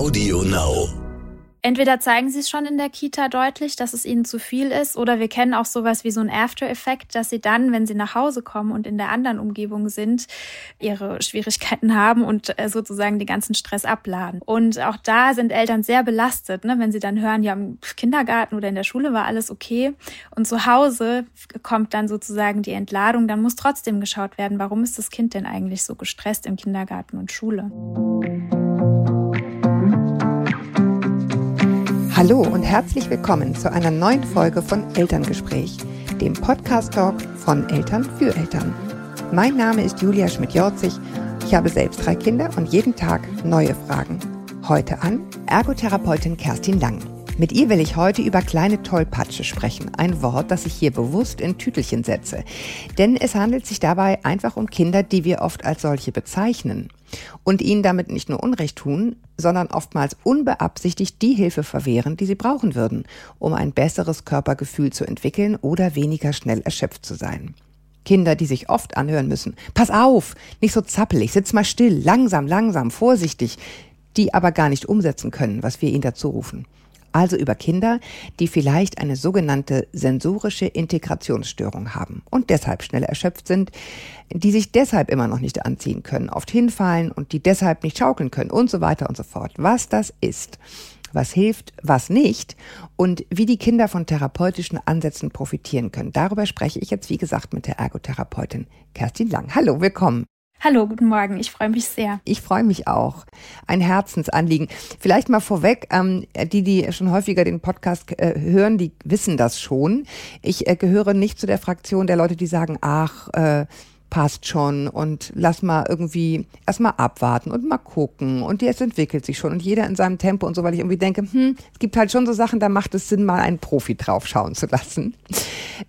Audio Now. Entweder zeigen sie es schon in der Kita deutlich, dass es ihnen zu viel ist, oder wir kennen auch sowas wie so ein After-Effekt, dass sie dann, wenn sie nach Hause kommen und in der anderen Umgebung sind, ihre Schwierigkeiten haben und äh, sozusagen den ganzen Stress abladen. Und auch da sind Eltern sehr belastet, ne? wenn sie dann hören, ja, im Kindergarten oder in der Schule war alles okay und zu Hause kommt dann sozusagen die Entladung, dann muss trotzdem geschaut werden, warum ist das Kind denn eigentlich so gestresst im Kindergarten und Schule. Hallo und herzlich willkommen zu einer neuen Folge von Elterngespräch, dem Podcast-Talk von Eltern für Eltern. Mein Name ist Julia Schmidt-Jorzig. Ich habe selbst drei Kinder und jeden Tag neue Fragen. Heute an Ergotherapeutin Kerstin Lang. Mit ihr will ich heute über kleine Tollpatsche sprechen. Ein Wort, das ich hier bewusst in Tütelchen setze. Denn es handelt sich dabei einfach um Kinder, die wir oft als solche bezeichnen. Und ihnen damit nicht nur Unrecht tun, sondern oftmals unbeabsichtigt die Hilfe verwehren, die sie brauchen würden, um ein besseres Körpergefühl zu entwickeln oder weniger schnell erschöpft zu sein. Kinder, die sich oft anhören müssen. Pass auf, nicht so zappelig, sitz mal still, langsam, langsam, vorsichtig, die aber gar nicht umsetzen können, was wir ihnen dazu rufen also über Kinder, die vielleicht eine sogenannte sensorische Integrationsstörung haben und deshalb schnell erschöpft sind, die sich deshalb immer noch nicht anziehen können, oft hinfallen und die deshalb nicht schaukeln können und so weiter und so fort. Was das ist, was hilft, was nicht und wie die Kinder von therapeutischen Ansätzen profitieren können. Darüber spreche ich jetzt, wie gesagt, mit der Ergotherapeutin Kerstin Lang. Hallo, willkommen. Hallo, guten Morgen. Ich freue mich sehr. Ich freue mich auch. Ein Herzensanliegen. Vielleicht mal vorweg, ähm, die, die schon häufiger den Podcast äh, hören, die wissen das schon. Ich äh, gehöre nicht zu der Fraktion der Leute, die sagen, ach, äh, passt schon und lass mal irgendwie erstmal abwarten und mal gucken und jetzt entwickelt sich schon und jeder in seinem Tempo und so, weil ich irgendwie denke, hm, es gibt halt schon so Sachen, da macht es Sinn, mal einen Profi draufschauen zu lassen.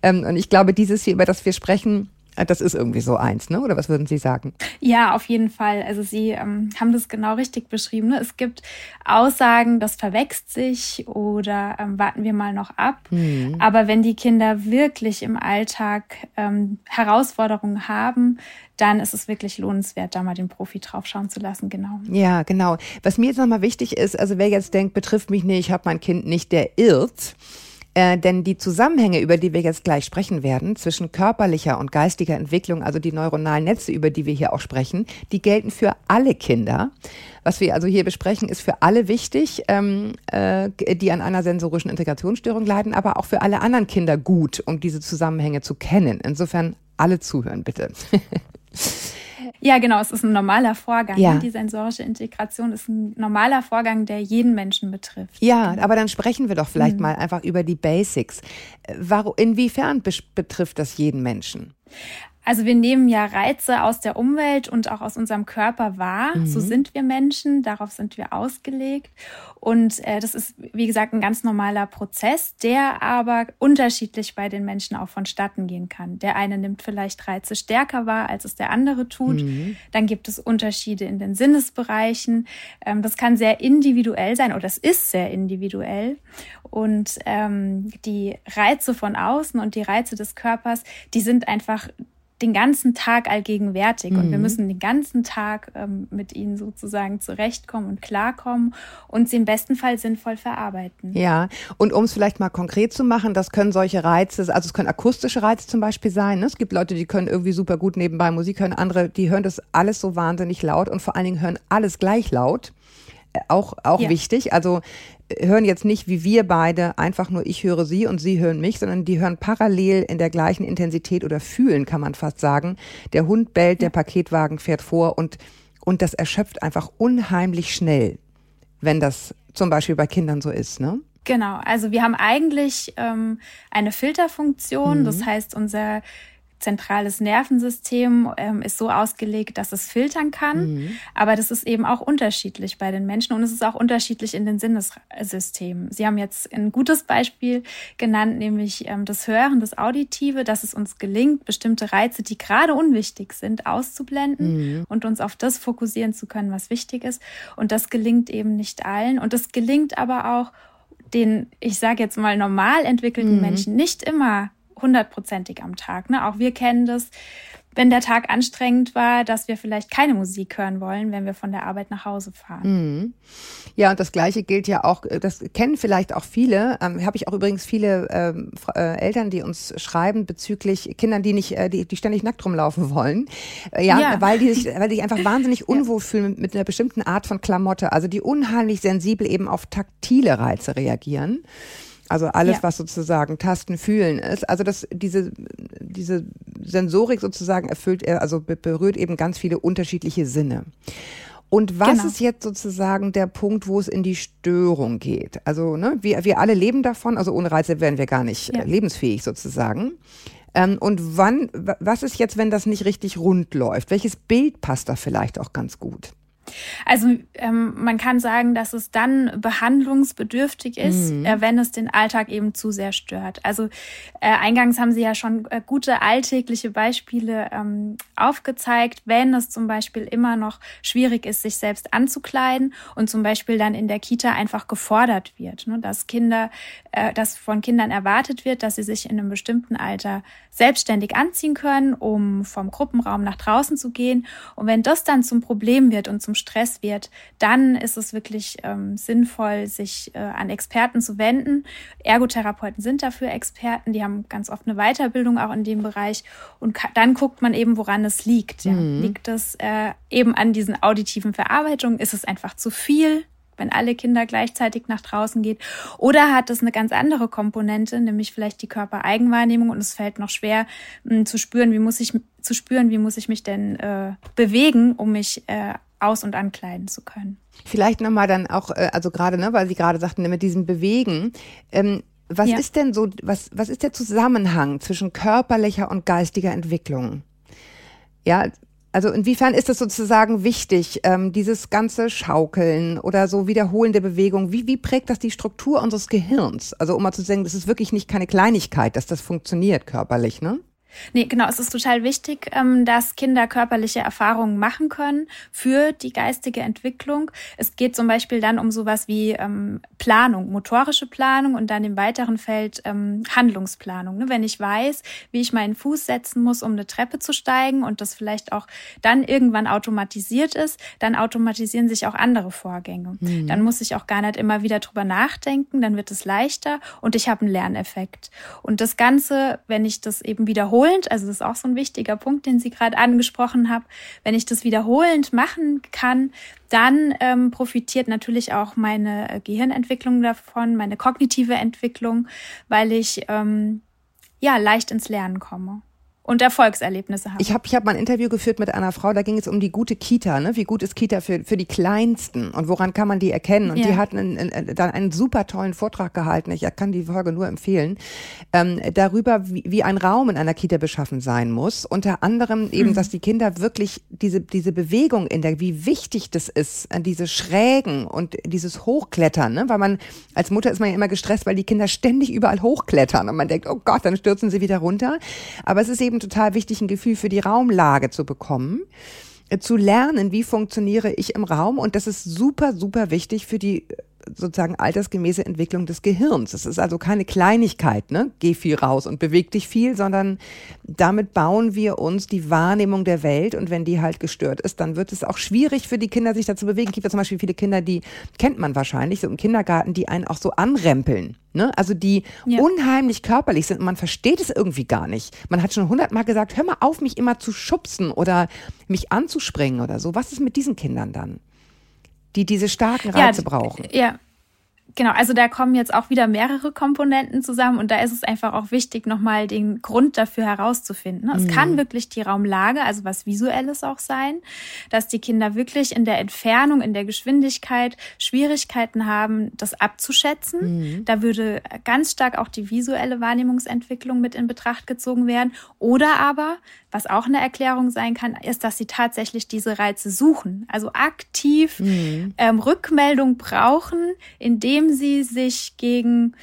Ähm, und ich glaube, dieses hier, über das wir sprechen, das ist irgendwie so eins, ne? Oder was würden Sie sagen? Ja, auf jeden Fall. Also Sie ähm, haben das genau richtig beschrieben. Ne? Es gibt Aussagen, das verwächst sich oder ähm, warten wir mal noch ab. Mhm. Aber wenn die Kinder wirklich im Alltag ähm, Herausforderungen haben, dann ist es wirklich lohnenswert, da mal den Profi draufschauen zu lassen, genau. Ja, genau. Was mir jetzt nochmal wichtig ist, also wer jetzt denkt, betrifft mich nicht, ich habe mein Kind nicht, der irrt. Äh, denn die Zusammenhänge, über die wir jetzt gleich sprechen werden, zwischen körperlicher und geistiger Entwicklung, also die neuronalen Netze, über die wir hier auch sprechen, die gelten für alle Kinder. Was wir also hier besprechen, ist für alle wichtig, ähm, äh, die an einer sensorischen Integrationsstörung leiden, aber auch für alle anderen Kinder gut, um diese Zusammenhänge zu kennen. Insofern alle zuhören, bitte. Ja, genau, es ist ein normaler Vorgang. Ja. Die sensorische Integration ist ein normaler Vorgang, der jeden Menschen betrifft. Ja, aber dann sprechen wir doch vielleicht mhm. mal einfach über die Basics. Inwiefern betrifft das jeden Menschen? Also wir nehmen ja Reize aus der Umwelt und auch aus unserem Körper wahr. Mhm. So sind wir Menschen, darauf sind wir ausgelegt. Und äh, das ist, wie gesagt, ein ganz normaler Prozess, der aber unterschiedlich bei den Menschen auch vonstatten gehen kann. Der eine nimmt vielleicht Reize stärker wahr, als es der andere tut. Mhm. Dann gibt es Unterschiede in den Sinnesbereichen. Ähm, das kann sehr individuell sein oder es ist sehr individuell. Und ähm, die Reize von außen und die Reize des Körpers, die sind einfach den ganzen Tag allgegenwärtig mhm. und wir mhm. müssen den ganzen Tag ähm, mit ihnen sozusagen zurechtkommen und klarkommen und sie im besten Fall sinnvoll verarbeiten. Ja, und um es vielleicht mal konkret zu machen, das können solche Reize, also es können akustische Reize zum Beispiel sein. Ne? Es gibt Leute, die können irgendwie super gut nebenbei Musik hören, andere, die hören das alles so wahnsinnig laut und vor allen Dingen hören alles gleich laut auch, auch ja. wichtig. Also äh, hören jetzt nicht wie wir beide einfach nur ich höre sie und sie hören mich, sondern die hören parallel in der gleichen Intensität oder fühlen, kann man fast sagen. Der Hund bellt, der Paketwagen fährt vor und, und das erschöpft einfach unheimlich schnell, wenn das zum Beispiel bei Kindern so ist, ne? Genau, also wir haben eigentlich ähm, eine Filterfunktion, mhm. das heißt, unser zentrales Nervensystem ähm, ist so ausgelegt, dass es filtern kann. Mhm. Aber das ist eben auch unterschiedlich bei den Menschen und es ist auch unterschiedlich in den Sinnessystemen. Sie haben jetzt ein gutes Beispiel genannt, nämlich ähm, das Hören, das Auditive, dass es uns gelingt, bestimmte Reize, die gerade unwichtig sind, auszublenden mhm. und uns auf das fokussieren zu können, was wichtig ist. Und das gelingt eben nicht allen. Und das gelingt aber auch den, ich sage jetzt mal, normal entwickelten mhm. Menschen nicht immer hundertprozentig am Tag. Ne? Auch wir kennen das wenn der Tag anstrengend war, dass wir vielleicht keine Musik hören wollen, wenn wir von der Arbeit nach Hause fahren. Mhm. Ja, und das Gleiche gilt ja auch, das kennen vielleicht auch viele, ähm, habe ich auch übrigens viele ähm, äh, Eltern, die uns schreiben bezüglich Kindern, die nicht, äh, die, die ständig nackt rumlaufen wollen. Äh, ja, ja, weil die sich, weil die sich einfach wahnsinnig unwohl fühlen mit, mit einer bestimmten Art von Klamotte, also die unheimlich sensibel eben auf taktile Reize reagieren. Also alles, ja. was sozusagen Tasten, Fühlen ist. Also das, diese, diese Sensorik sozusagen erfüllt, er, also berührt eben ganz viele unterschiedliche Sinne. Und was genau. ist jetzt sozusagen der Punkt, wo es in die Störung geht? Also, ne, wir, wir alle leben davon, also ohne Reize wären wir gar nicht ja. lebensfähig sozusagen. Ähm, und wann, was ist jetzt, wenn das nicht richtig rund läuft? Welches Bild passt da vielleicht auch ganz gut? Also ähm, man kann sagen, dass es dann behandlungsbedürftig ist, mhm. äh, wenn es den Alltag eben zu sehr stört. Also äh, eingangs haben Sie ja schon äh, gute alltägliche Beispiele ähm, aufgezeigt, wenn es zum Beispiel immer noch schwierig ist, sich selbst anzukleiden und zum Beispiel dann in der Kita einfach gefordert wird, ne, dass Kinder, äh, dass von Kindern erwartet wird, dass sie sich in einem bestimmten Alter selbstständig anziehen können, um vom Gruppenraum nach draußen zu gehen. Und wenn das dann zum Problem wird und zum Stress wird, dann ist es wirklich ähm, sinnvoll, sich äh, an Experten zu wenden. Ergotherapeuten sind dafür Experten, die haben ganz oft eine Weiterbildung auch in dem Bereich. Und dann guckt man eben, woran es liegt. Ja. Mhm. Liegt es äh, eben an diesen auditiven Verarbeitungen? Ist es einfach zu viel? Wenn alle Kinder gleichzeitig nach draußen geht? Oder hat es eine ganz andere Komponente, nämlich vielleicht die Körpereigenwahrnehmung und es fällt noch schwer mh, hm, zu spüren, wie muss ich zu spüren, wie muss ich mich denn äh, bewegen, um mich äh, aus- und ankleiden zu können. Vielleicht nochmal dann auch, äh, also gerade, ne, weil Sie gerade sagten, mit diesem Bewegen, ähm, was ja. ist denn so, was, was ist der Zusammenhang zwischen körperlicher und geistiger Entwicklung? Ja, also inwiefern ist es sozusagen wichtig, ähm, dieses ganze Schaukeln oder so wiederholende Bewegung, wie, wie prägt das die Struktur unseres Gehirns? Also um mal zu sagen, das ist wirklich nicht keine Kleinigkeit, dass das funktioniert körperlich, ne? Nee, genau, es ist total wichtig, ähm, dass Kinder körperliche Erfahrungen machen können für die geistige Entwicklung. Es geht zum Beispiel dann um sowas wie ähm, Planung, motorische Planung und dann im weiteren Feld ähm, Handlungsplanung. Ne? Wenn ich weiß, wie ich meinen Fuß setzen muss, um eine Treppe zu steigen und das vielleicht auch dann irgendwann automatisiert ist, dann automatisieren sich auch andere Vorgänge. Mhm. Dann muss ich auch gar nicht immer wieder drüber nachdenken, dann wird es leichter und ich habe einen Lerneffekt. Und das Ganze, wenn ich das eben wiederhole, wiederholend, also das ist auch so ein wichtiger Punkt, den Sie gerade angesprochen haben, wenn ich das wiederholend machen kann, dann ähm, profitiert natürlich auch meine äh, Gehirnentwicklung davon, meine kognitive Entwicklung, weil ich ähm, ja leicht ins Lernen komme und Erfolgserlebnisse haben. Ich habe ich hab mal ein Interview geführt mit einer Frau, da ging es um die gute Kita, ne? wie gut ist Kita für, für die Kleinsten und woran kann man die erkennen. Und ja. die hat einen, einen, dann einen super tollen Vortrag gehalten, ich kann die Folge nur empfehlen, ähm, darüber, wie, wie ein Raum in einer Kita beschaffen sein muss. Unter anderem eben, mhm. dass die Kinder wirklich diese, diese Bewegung in der, wie wichtig das ist, äh, diese Schrägen und dieses Hochklettern, ne? weil man als Mutter ist man ja immer gestresst, weil die Kinder ständig überall hochklettern und man denkt, oh Gott, dann stürzen sie wieder runter. Aber es ist eben total wichtig, ein Gefühl für die Raumlage zu bekommen äh, zu lernen, wie funktioniere ich im Raum. Und das ist super, super wichtig für die sozusagen altersgemäße Entwicklung des Gehirns. Es ist also keine Kleinigkeit, ne? Geh viel raus und beweg dich viel, sondern damit bauen wir uns die Wahrnehmung der Welt und wenn die halt gestört ist, dann wird es auch schwierig für die Kinder, sich da zu bewegen. Es gibt ja zum Beispiel viele Kinder, die kennt man wahrscheinlich, so im Kindergarten, die einen auch so anrempeln. Ne? Also die ja. unheimlich körperlich sind und man versteht es irgendwie gar nicht. Man hat schon hundertmal gesagt, hör mal auf, mich immer zu schubsen oder mich anzuspringen oder so. Was ist mit diesen Kindern dann? Die diese starken Reize ja, brauchen. Ja, Genau, also da kommen jetzt auch wieder mehrere Komponenten zusammen und da ist es einfach auch wichtig, nochmal den Grund dafür herauszufinden. Es mhm. kann wirklich die Raumlage, also was Visuelles auch sein, dass die Kinder wirklich in der Entfernung, in der Geschwindigkeit Schwierigkeiten haben, das abzuschätzen. Mhm. Da würde ganz stark auch die visuelle Wahrnehmungsentwicklung mit in Betracht gezogen werden. Oder aber, was auch eine Erklärung sein kann, ist, dass sie tatsächlich diese Reize suchen, also aktiv mhm. ähm, Rückmeldung brauchen, indem sie sich gegen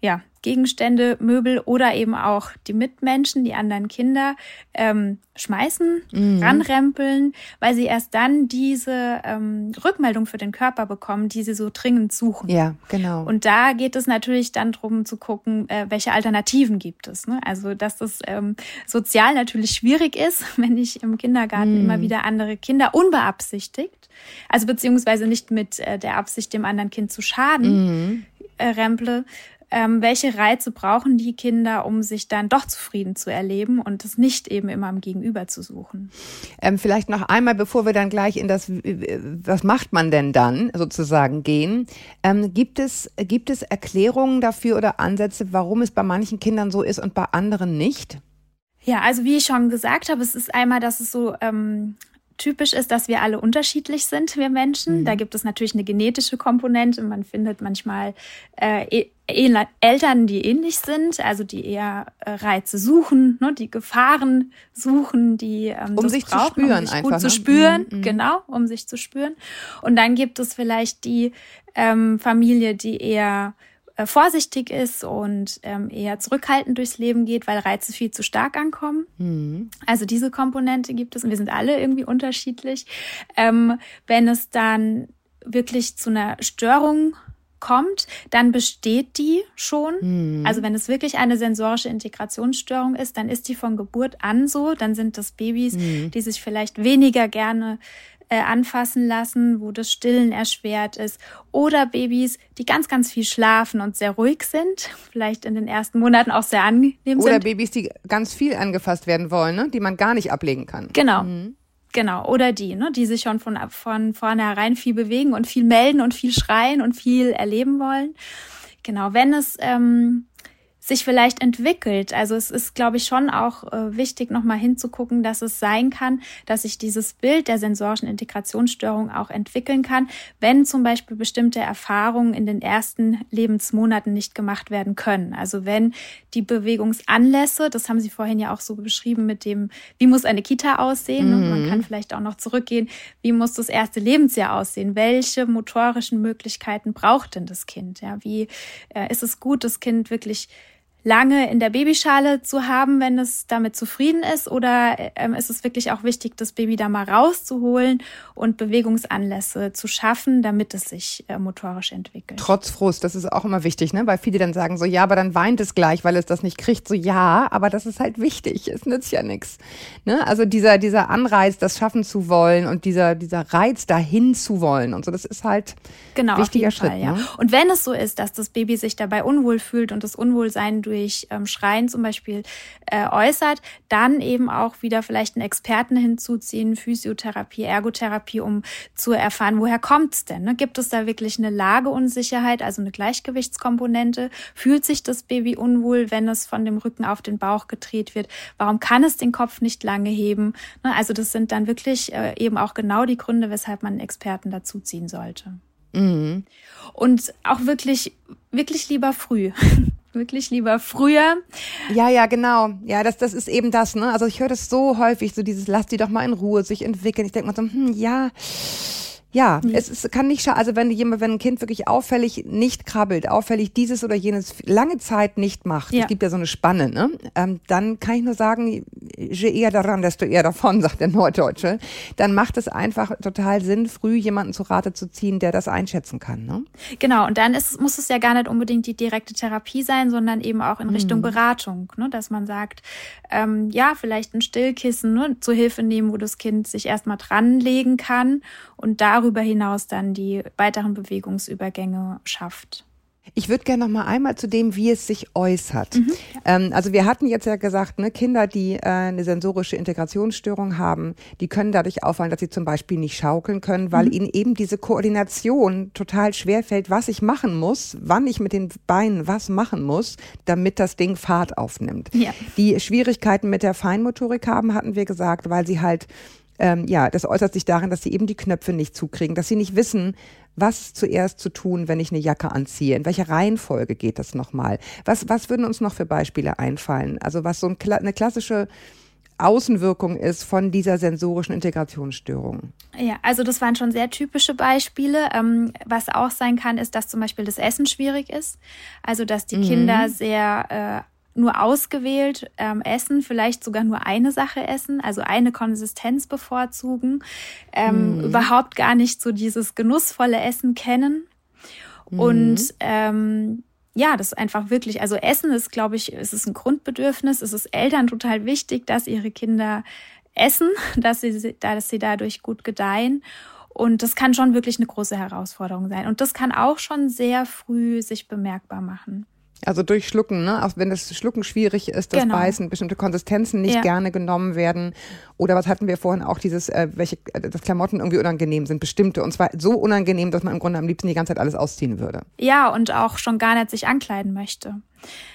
ja, Gegenstände, Möbel oder eben auch die Mitmenschen, die anderen Kinder ähm, schmeißen, mhm. ranrempeln, weil sie erst dann diese ähm, Rückmeldung für den Körper bekommen, die sie so dringend suchen. Ja, genau. Und da geht es natürlich dann darum zu gucken, äh, welche Alternativen gibt es. Ne? Also, dass das ähm, sozial natürlich schwierig ist, wenn ich im Kindergarten mhm. immer wieder andere Kinder unbeabsichtigt, also beziehungsweise nicht mit äh, der Absicht, dem anderen Kind zu schaden, mhm. äh, remple, ähm, welche Reize brauchen die Kinder, um sich dann doch zufrieden zu erleben und es nicht eben immer am Gegenüber zu suchen. Ähm, vielleicht noch einmal, bevor wir dann gleich in das, was macht man denn dann sozusagen gehen, ähm, gibt, es, gibt es Erklärungen dafür oder Ansätze, warum es bei manchen Kindern so ist und bei anderen nicht? Ja, also wie ich schon gesagt habe, es ist einmal, dass es so ähm, typisch ist, dass wir alle unterschiedlich sind, wir Menschen. Mhm. Da gibt es natürlich eine genetische Komponente. Man findet manchmal äh, e-, Eltern, die ähnlich sind, also die eher äh, Reize suchen, ne, die Gefahren suchen, die ähm, um sich brauchen, zu spüren, um sich einfach, gut ne? zu spüren, mhm. genau, um sich zu spüren. Und dann gibt es vielleicht die ähm, Familie, die eher äh, vorsichtig ist und ähm, eher zurückhaltend durchs Leben geht, weil Reize viel zu stark ankommen. Mhm. Also diese Komponente gibt es und wir sind alle irgendwie unterschiedlich. Ähm, wenn es dann wirklich zu einer Störung kommt, dann besteht die schon. Mhm. Also wenn es wirklich eine sensorische Integrationsstörung ist, dann ist die von Geburt an so. Dann sind das Babys, mhm. die sich vielleicht weniger gerne äh, anfassen lassen, wo das Stillen erschwert ist. Oder Babys, die ganz, ganz viel schlafen und sehr ruhig sind, vielleicht in den ersten Monaten auch sehr angenehm Oder sind. Oder Babys, die ganz viel angefasst werden wollen, ne? die man gar nicht ablegen kann. Genau. Mhm. Genau, oder die, ne, die sich schon von, von vornherein viel bewegen und viel melden und viel schreien und viel erleben wollen. Genau, wenn es ähm, sich vielleicht entwickelt. Also es ist, glaube ich, schon auch äh, wichtig, nochmal hinzugucken, dass es sein kann, dass sich dieses Bild der sensorischen Integrationsstörung auch entwickeln kann, wenn zum Beispiel bestimmte Erfahrungen in den ersten Lebensmonaten nicht gemacht werden können. Also wenn die Bewegungsanlässe, das haben Sie vorhin ja auch so beschrieben mit dem, wie muss eine Kita aussehen? Mhm. Man kann vielleicht auch noch zurückgehen, wie muss das erste Lebensjahr aussehen? Welche motorischen Möglichkeiten braucht denn das Kind? Ja, wie äh, ist es gut, das Kind wirklich lange in der Babyschale zu haben, wenn es damit zufrieden ist? Oder ähm, ist es wirklich auch wichtig, das Baby da mal rauszuholen und Bewegungsanlässe zu schaffen, damit es sich äh, motorisch entwickelt? Trotz Frust, das ist auch immer wichtig, ne? weil viele dann sagen so, ja, aber dann weint es gleich, weil es das nicht kriegt. So, ja, aber das ist halt wichtig, es nützt ja nichts. Ne? Also dieser, dieser Anreiz, das schaffen zu wollen und dieser, dieser Reiz, dahin zu wollen und so, das ist halt genau, wichtiger Schritt. Fall, ja. ne? Und wenn es so ist, dass das Baby sich dabei unwohl fühlt und das Unwohlsein durch ähm, Schreien zum Beispiel äh, äußert, dann eben auch wieder vielleicht einen Experten hinzuziehen, Physiotherapie, Ergotherapie, um zu erfahren, woher kommt's denn? Ne? Gibt es da wirklich eine Lageunsicherheit, also eine Gleichgewichtskomponente? Fühlt sich das Baby unwohl, wenn es von dem Rücken auf den Bauch gedreht wird? Warum kann es den Kopf nicht lange heben? Ne? Also das sind dann wirklich äh, eben auch genau die Gründe, weshalb man einen Experten dazuziehen sollte. Mhm. Und auch wirklich, wirklich lieber früh. Wirklich lieber früher. Ja, ja, genau. Ja, das, das ist eben das, ne? Also ich höre das so häufig, so dieses, lass die doch mal in Ruhe sich entwickeln. Ich denke mal so, hm, ja, ja, mhm. es ist, kann nicht schaden, also wenn jemand, wenn ein Kind wirklich auffällig nicht krabbelt, auffällig dieses oder jenes lange Zeit nicht macht, ja. es gibt ja so eine Spanne, ne? Ähm, dann kann ich nur sagen, je eher daran, desto eher davon, sagt der Norddeutsche. Dann macht es einfach total Sinn, früh jemanden zu Rate zu ziehen, der das einschätzen kann, ne? Genau, und dann ist, muss es ja gar nicht unbedingt die direkte Therapie sein, sondern eben auch in Richtung mhm. Beratung, ne? Dass man sagt, ähm, ja, vielleicht ein Stillkissen ne, zur Hilfe nehmen, wo das Kind sich erstmal dranlegen kann und darüber hinaus dann die weiteren Bewegungsübergänge schafft. Ich würde gerne noch mal einmal zu dem, wie es sich äußert. Mhm. Ähm, also wir hatten jetzt ja gesagt, ne, Kinder, die äh, eine sensorische Integrationsstörung haben, die können dadurch auffallen, dass sie zum Beispiel nicht schaukeln können, weil mhm. ihnen eben diese Koordination total schwer fällt, was ich machen muss, wann ich mit den Beinen was machen muss, damit das Ding Fahrt aufnimmt. Ja. Die Schwierigkeiten mit der Feinmotorik haben, hatten wir gesagt, weil sie halt ähm, ja, das äußert sich darin, dass sie eben die Knöpfe nicht zukriegen, dass sie nicht wissen, was zuerst zu tun, wenn ich eine Jacke anziehe? In welcher Reihenfolge geht das nochmal? Was, was würden uns noch für Beispiele einfallen? Also was so ein, eine klassische Außenwirkung ist von dieser sensorischen Integrationsstörung. Ja, also das waren schon sehr typische Beispiele. Ähm, was auch sein kann, ist, dass zum Beispiel das Essen schwierig ist. Also dass die mhm. Kinder sehr äh, nur ausgewählt ähm, essen, vielleicht sogar nur eine Sache essen, also eine Konsistenz bevorzugen, ähm, mhm. überhaupt gar nicht so dieses genussvolle Essen kennen. Mhm. Und ähm, ja, das ist einfach wirklich, also Essen ist, glaube ich, es ist ein Grundbedürfnis. Es ist Eltern total wichtig, dass ihre Kinder essen, dass sie, dass sie dadurch gut gedeihen. Und das kann schon wirklich eine große Herausforderung sein. Und das kann auch schon sehr früh sich bemerkbar machen. Also durch Schlucken, ne? Auch wenn das Schlucken schwierig ist, das genau. Beißen, bestimmte Konsistenzen nicht ja. gerne genommen werden. Oder was hatten wir vorhin auch, dieses, äh, welche, äh, dass Klamotten irgendwie unangenehm sind, bestimmte. Und zwar so unangenehm, dass man im Grunde am liebsten die ganze Zeit alles ausziehen würde. Ja, und auch schon gar nicht sich ankleiden möchte.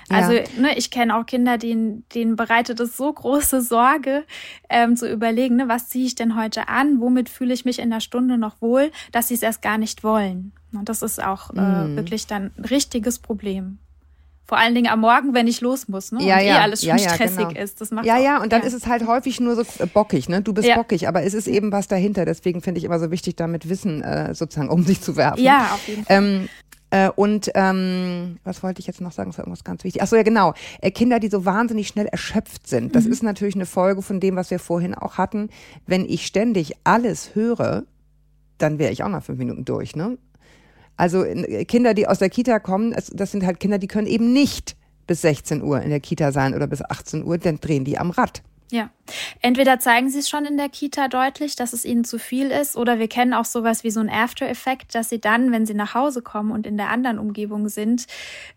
Also, ja. ne, ich kenne auch Kinder, denen, denen bereitet es so große Sorge, ähm, zu überlegen, ne, was ziehe ich denn heute an, womit fühle ich mich in der Stunde noch wohl, dass sie es erst gar nicht wollen. Und das ist auch äh, mhm. wirklich dann ein richtiges Problem. Vor allen Dingen am Morgen, wenn ich los muss, ne? Ja, und ja, eh alles schon ja, stressig genau. ist. Das macht ja, ja, und dann ja. ist es halt häufig nur so äh, bockig, ne? Du bist ja. bockig, aber es ist eben was dahinter. Deswegen finde ich immer so wichtig, damit Wissen äh, sozusagen um sich zu werfen. Ja, auf jeden Fall. Ähm, äh, und ähm, was wollte ich jetzt noch sagen? Das war irgendwas ganz wichtig. Ach so, ja genau. Äh, Kinder, die so wahnsinnig schnell erschöpft sind. Das mhm. ist natürlich eine Folge von dem, was wir vorhin auch hatten. Wenn ich ständig alles höre, dann wäre ich auch nach fünf Minuten durch. Ne? Also äh, Kinder, die aus der Kita kommen, das sind halt Kinder, die können eben nicht bis 16 Uhr in der Kita sein oder bis 18 Uhr, dann drehen die am Rad. Ja, entweder zeigen sie es schon in der Kita deutlich, dass es ihnen zu viel ist, oder wir kennen auch sowas wie so ein After-Effekt, dass sie dann, wenn sie nach Hause kommen und in der anderen Umgebung sind,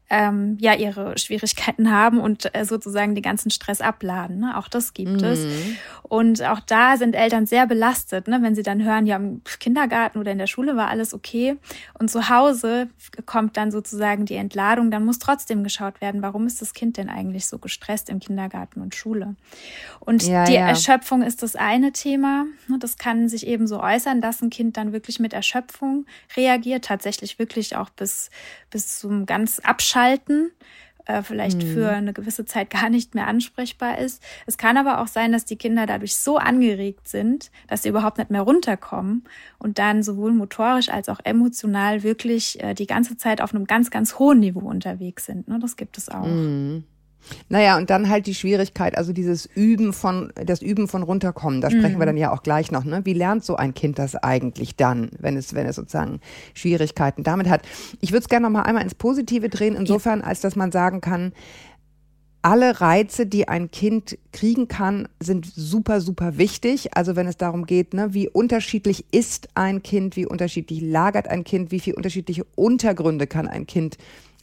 ähm, ja ihre Schwierigkeiten haben und äh, sozusagen den ganzen Stress abladen. Ne? Auch das gibt mhm. es. Und auch da sind Eltern sehr belastet, ne? wenn sie dann hören, ja, im Kindergarten oder in der Schule war alles okay. Und zu Hause kommt dann sozusagen die Entladung. Dann muss trotzdem geschaut werden, warum ist das Kind denn eigentlich so gestresst im Kindergarten und Schule. Und ja, die ja. Erschöpfung ist das eine Thema. Ne? Das kann sich eben so äußern, dass ein Kind dann wirklich mit Erschöpfung reagiert, tatsächlich wirklich auch bis, bis zum ganz Abschalten äh, vielleicht mhm. für eine gewisse Zeit gar nicht mehr ansprechbar ist. Es kann aber auch sein, dass die Kinder dadurch so angeregt sind, dass sie überhaupt nicht mehr runterkommen und dann sowohl motorisch als auch emotional wirklich äh, die ganze Zeit auf einem ganz, ganz hohen Niveau unterwegs sind. Ne? Das gibt es auch. Mhm. Naja, und dann halt die Schwierigkeit, also dieses Üben von, das Üben von runterkommen, da sprechen mhm. wir dann ja auch gleich noch, ne? Wie lernt so ein Kind das eigentlich dann, wenn es, wenn es sozusagen Schwierigkeiten damit hat? Ich würde es gerne noch mal einmal ins Positive drehen, insofern, als dass man sagen kann, alle Reize, die ein Kind kriegen kann, sind super, super wichtig. Also wenn es darum geht, ne, wie unterschiedlich ist ein Kind, wie unterschiedlich lagert ein Kind, wie viele unterschiedliche Untergründe kann ein Kind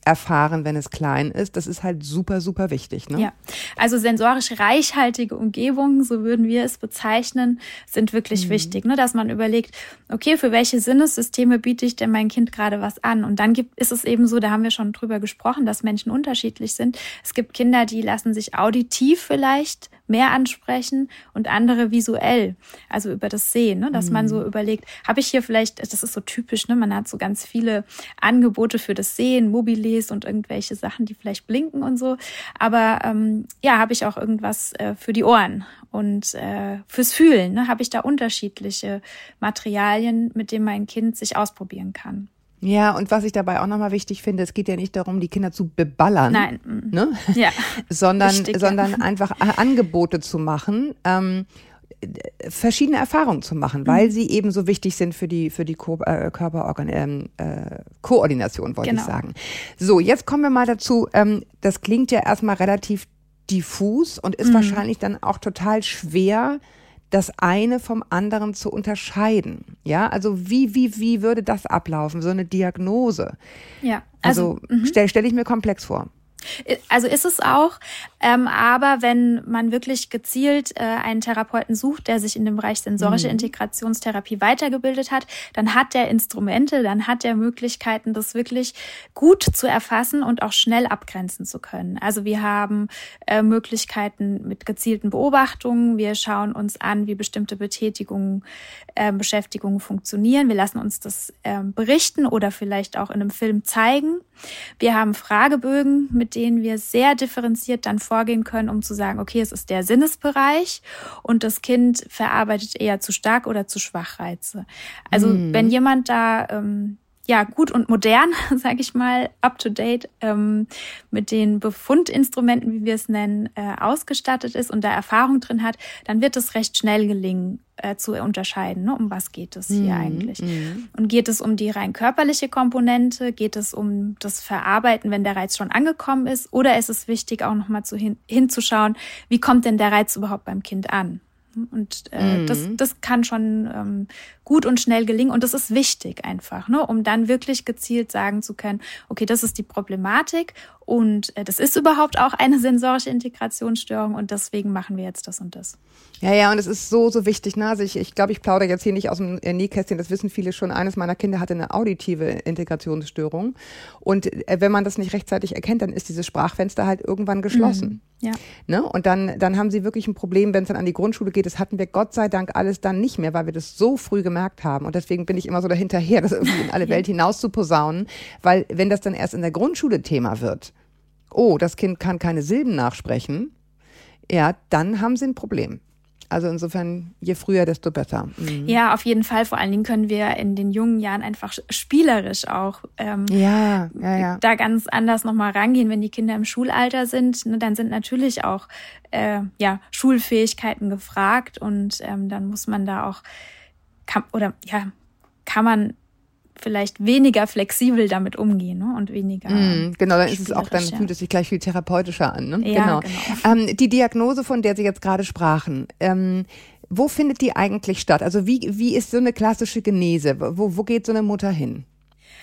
erfahren, wenn es klein ist. Das ist halt super, super wichtig. Ne? Ja, also sensorisch reichhaltige Umgebungen, so würden wir es bezeichnen, sind wirklich mhm. wichtig, ne? dass man überlegt, okay, für welche Sinnessysteme biete ich denn mein Kind gerade was an? Und dann gibt, ist es eben so, da haben wir schon drüber gesprochen, dass Menschen unterschiedlich sind. Es gibt Kinder, die lassen sich auditiv vielleicht mehr ansprechen und andere visuell, also über das Sehen, ne? dass mhm. man so mhm. überlegt, habe ich hier vielleicht, das ist so typisch, ne? man hat so ganz viele Angebote für das Sehen, Mobiles und irgendwelche Sachen, die vielleicht blinken und so, aber ähm, ja, habe ich auch irgendwas äh, für die Ohren und äh, fürs Fühlen, ne? habe ich da unterschiedliche Materialien, mit denen mein Kind sich ausprobieren kann. Ja, und was ich dabei auch nochmal wichtig finde, es geht ja nicht darum, die Kinder zu beballern, Nein. ne? ja. sondern, sondern einfach Angebote zu machen. Ähm, verschiedene Erfahrungen zu machen, mhm. weil sie eben so wichtig sind für die für die Ko äh, Körperorgan ähm, äh, wollte genau. ich sagen. So, jetzt kommen wir mal dazu. Ähm, das klingt ja erstmal relativ diffus und ist mhm. wahrscheinlich dann auch total schwer das eine vom anderen zu unterscheiden. Ja, also wie, wie, wie würde das ablaufen, so eine Diagnose? Ja, also, also mhm. stelle stell ich mir komplex vor. Also ist es auch, ähm, aber wenn man wirklich gezielt äh, einen Therapeuten sucht, der sich in dem Bereich sensorische mhm. Integrationstherapie weitergebildet hat, dann hat der Instrumente, dann hat er Möglichkeiten, das wirklich gut zu erfassen und auch schnell abgrenzen zu können. Also wir haben äh, Möglichkeiten mit gezielten Beobachtungen, wir schauen uns an, wie bestimmte Betätigungen, äh, Beschäftigungen funktionieren, wir lassen uns das äh, berichten oder vielleicht auch in einem Film zeigen. Wir haben Fragebögen, mit mit denen wir sehr differenziert dann vorgehen können, um zu sagen, okay, es ist der Sinnesbereich und das Kind verarbeitet eher zu stark oder zu schwach Reize. Also mhm. wenn jemand da ähm, ja gut und modern, sage ich mal, up to date ähm, mit den Befundinstrumenten, wie wir es nennen, äh, ausgestattet ist und da Erfahrung drin hat, dann wird es recht schnell gelingen äh, zu unterscheiden. Ne? Um was geht es hier mhm. eigentlich? Mhm. Und geht es um die rein körperliche Komponente? Geht es um das Verarbeiten, wenn der Reiz schon angekommen ist? Oder ist es wichtig, auch nochmal zu hin, hinzuschauen, wie kommt denn der Reiz überhaupt beim Kind an? Und äh, mhm. das, das kann schon ähm, gut und schnell gelingen. Und das ist wichtig einfach, ne? um dann wirklich gezielt sagen zu können, okay, das ist die Problematik und äh, das ist überhaupt auch eine sensorische Integrationsstörung und deswegen machen wir jetzt das und das. Ja, ja, und es ist so, so wichtig. Ne? Also ich, ich glaube, ich plaudere jetzt hier nicht aus dem Nähkästchen, das wissen viele schon. Eines meiner Kinder hatte eine auditive Integrationsstörung. Und äh, wenn man das nicht rechtzeitig erkennt, dann ist dieses Sprachfenster halt irgendwann geschlossen. Mhm. Ja. Ne? Und dann, dann haben sie wirklich ein Problem, wenn es dann an die Grundschule geht. Das hatten wir Gott sei Dank alles dann nicht mehr, weil wir das so früh gemerkt haben. Und deswegen bin ich immer so dahinterher, das irgendwie in alle Welt hinaus zu posaunen. Weil wenn das dann erst in der Grundschule Thema wird, oh, das Kind kann keine Silben nachsprechen, ja, dann haben sie ein Problem. Also insofern, je früher, desto besser. Mhm. Ja, auf jeden Fall. Vor allen Dingen können wir in den jungen Jahren einfach spielerisch auch ähm, ja, ja, ja. da ganz anders nochmal rangehen. Wenn die Kinder im Schulalter sind, ne, dann sind natürlich auch äh, ja, Schulfähigkeiten gefragt und ähm, dann muss man da auch, kann, oder ja, kann man vielleicht weniger flexibel damit umgehen ne? und weniger. Mm, genau, dann ist es auch, dann fühlt es sich gleich viel therapeutischer an. Ne? Ja, genau. genau. Ähm, die Diagnose, von der Sie jetzt gerade sprachen, ähm, wo findet die eigentlich statt? Also wie, wie ist so eine klassische Genese? Wo, wo geht so eine Mutter hin?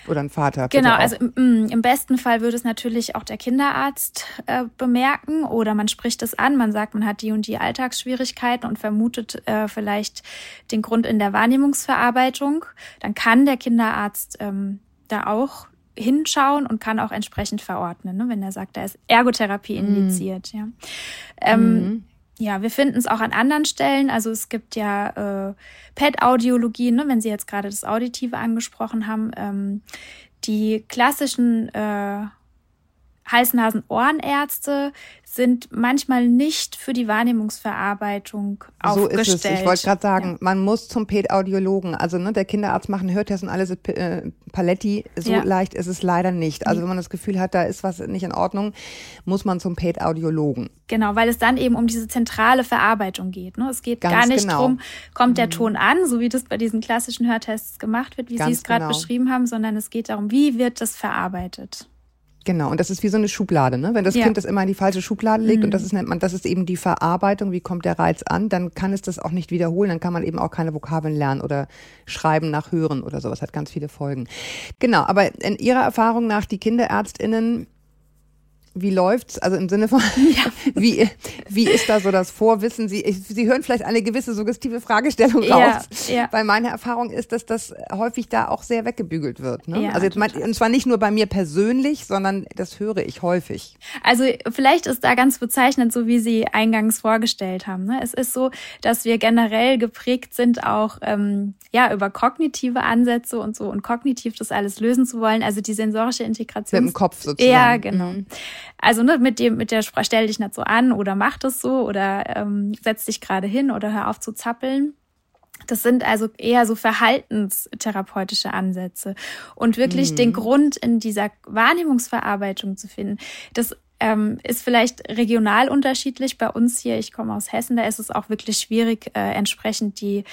Oder ein Vater. Genau, also im, im, besten Fall würde es natürlich auch der Kinderarzt äh, bemerken oder man spricht es an, man sagt, man hat die und die Alltagsschwierigkeiten und vermutet äh, vielleicht den Grund in der Wahrnehmungsverarbeitung. Dann kann der Kinderarzt ähm, da auch hinschauen und kann auch entsprechend verordnen, ne, wenn er sagt, da ist Ergotherapie mhm. indiziert. Mhm. Ja. Ähm, mhm ja, wir finden es auch an anderen Stellen. Also es gibt ja äh, PET-Audiologie, ne, wenn Sie jetzt gerade das Auditive angesprochen haben. Ähm, die klassischen äh, Hals-Nasen-Ohrenärzte sind manchmal nicht für die Wahrnehmungsverarbeitung aufgestellt. So ist es. Ich wollte gerade sagen, ja. man muss zum Pädaudiologen. Also ne, der Kinderarzt machen Hörtests und alles äh, Paletti. So ja. leicht ist es leider nicht. Also wenn man das Gefühl hat, da ist was nicht in Ordnung, muss man zum Pädaudiologen. Genau, weil es dann eben um diese zentrale Verarbeitung geht. Ne? Es geht Ganz gar nicht genau. drum, kommt der mhm. Ton an, so wie das bei diesen klassischen Hörtests gemacht wird, wie Ganz Sie es gerade genau. beschrieben haben, sondern es geht darum, wie wird das verarbeitet. Genau, und das ist wie so eine Schublade, ne? Wenn das ja. Kind das immer in die falsche Schublade legt mhm. und das ist, nennt man, das ist eben die Verarbeitung, wie kommt der Reiz an, dann kann es das auch nicht wiederholen, dann kann man eben auch keine Vokabeln lernen oder schreiben nach Hören oder sowas, hat ganz viele Folgen. Genau, aber in Ihrer Erfahrung nach, die KinderärztInnen wie läuft's? Also im Sinne von, ja. wie, wie ist da so das Vorwissen? Sie, Sie hören vielleicht eine gewisse suggestive Fragestellung raus. Ja, ja. Weil meine Erfahrung ist, dass das häufig da auch sehr weggebügelt wird. Ne? Ja, also jetzt mein, und zwar nicht nur bei mir persönlich, sondern das höre ich häufig. Also vielleicht ist da ganz bezeichnend, so wie Sie eingangs vorgestellt haben. Ne? Es ist so, dass wir generell geprägt sind, auch ähm, ja über kognitive Ansätze und so und kognitiv das alles lösen zu wollen. Also die sensorische Integration. Mit dem Kopf sozusagen. Ja, genau. Mhm. Also ne, mit dem, mit der stell dich nicht so an oder mach das so oder ähm, setz dich gerade hin oder hör auf zu zappeln. Das sind also eher so verhaltenstherapeutische Ansätze. Und wirklich mhm. den Grund in dieser Wahrnehmungsverarbeitung zu finden, das ähm, ist vielleicht regional unterschiedlich. Bei uns hier, ich komme aus Hessen, da ist es auch wirklich schwierig, äh, entsprechend die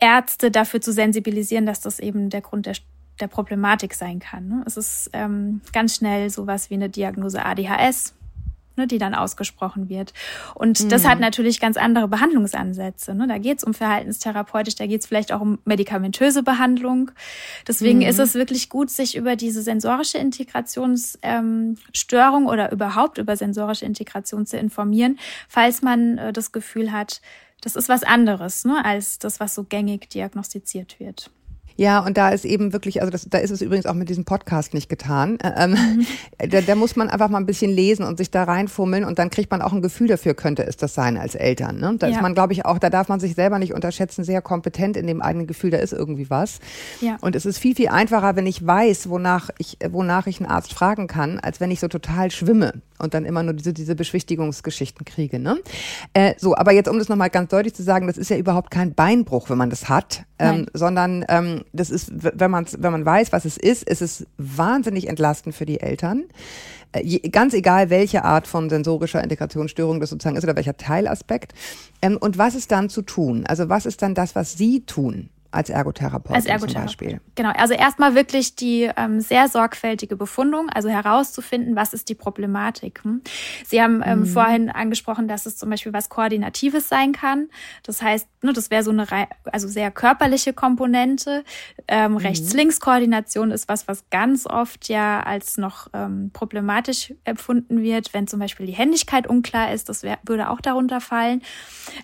Ärzte dafür zu sensibilisieren, dass das eben der Grund der der Problematik sein kann. Ne? Es ist ähm, ganz schnell sowas wie eine Diagnose ADHS, ne, die dann ausgesprochen wird. Und mhm. das hat natürlich ganz andere Behandlungsansätze. Ne? Da geht es um verhaltenstherapeutisch, da geht es vielleicht auch um medikamentöse Behandlung. Deswegen mhm. ist es wirklich gut, sich über diese sensorische Integrationsstörung ähm, oder überhaupt über sensorische Integration zu informieren, falls man äh, das Gefühl hat, das ist was anderes ne, als das, was so gängig diagnostiziert wird. Ja, und da ist eben wirklich, also das, da ist es übrigens auch mit diesem Podcast nicht getan. Äh, ähm, mhm. da, da, muss man einfach mal ein bisschen lesen und sich da reinfummeln und dann kriegt man auch ein Gefühl dafür, könnte es das sein als Eltern. Ne? Da ja. ist man, glaube ich, auch, da darf man sich selber nicht unterschätzen, sehr kompetent in dem eigenen Gefühl, da ist irgendwie was. Ja. Und es ist viel, viel einfacher, wenn ich weiß, wonach ich, wonach ich einen Arzt fragen kann, als wenn ich so total schwimme und dann immer nur diese, diese Beschwichtigungsgeschichten kriege. Ne? Äh, so, aber jetzt, um das nochmal ganz deutlich zu sagen, das ist ja überhaupt kein Beinbruch, wenn man das hat, ähm, sondern ähm, das ist, wenn man wenn man weiß, was es ist, ist es wahnsinnig entlastend für die Eltern. Äh, ganz egal, welche Art von sensorischer Integrationsstörung das sozusagen ist oder welcher Teilaspekt. Ähm, und was ist dann zu tun? Also was ist dann das, was Sie tun? Als Ergotherapeutin als Ergotherapeut. zum Beispiel. Genau, also erstmal wirklich die ähm, sehr sorgfältige Befundung, also herauszufinden, was ist die Problematik. Hm? Sie haben ähm, mhm. vorhin angesprochen, dass es zum Beispiel was Koordinatives sein kann. Das heißt, ne, das wäre so eine also sehr körperliche Komponente. Ähm, mhm. Rechts-Links-Koordination ist was, was ganz oft ja als noch ähm, problematisch empfunden wird, wenn zum Beispiel die Händigkeit unklar ist. Das wär, würde auch darunter fallen.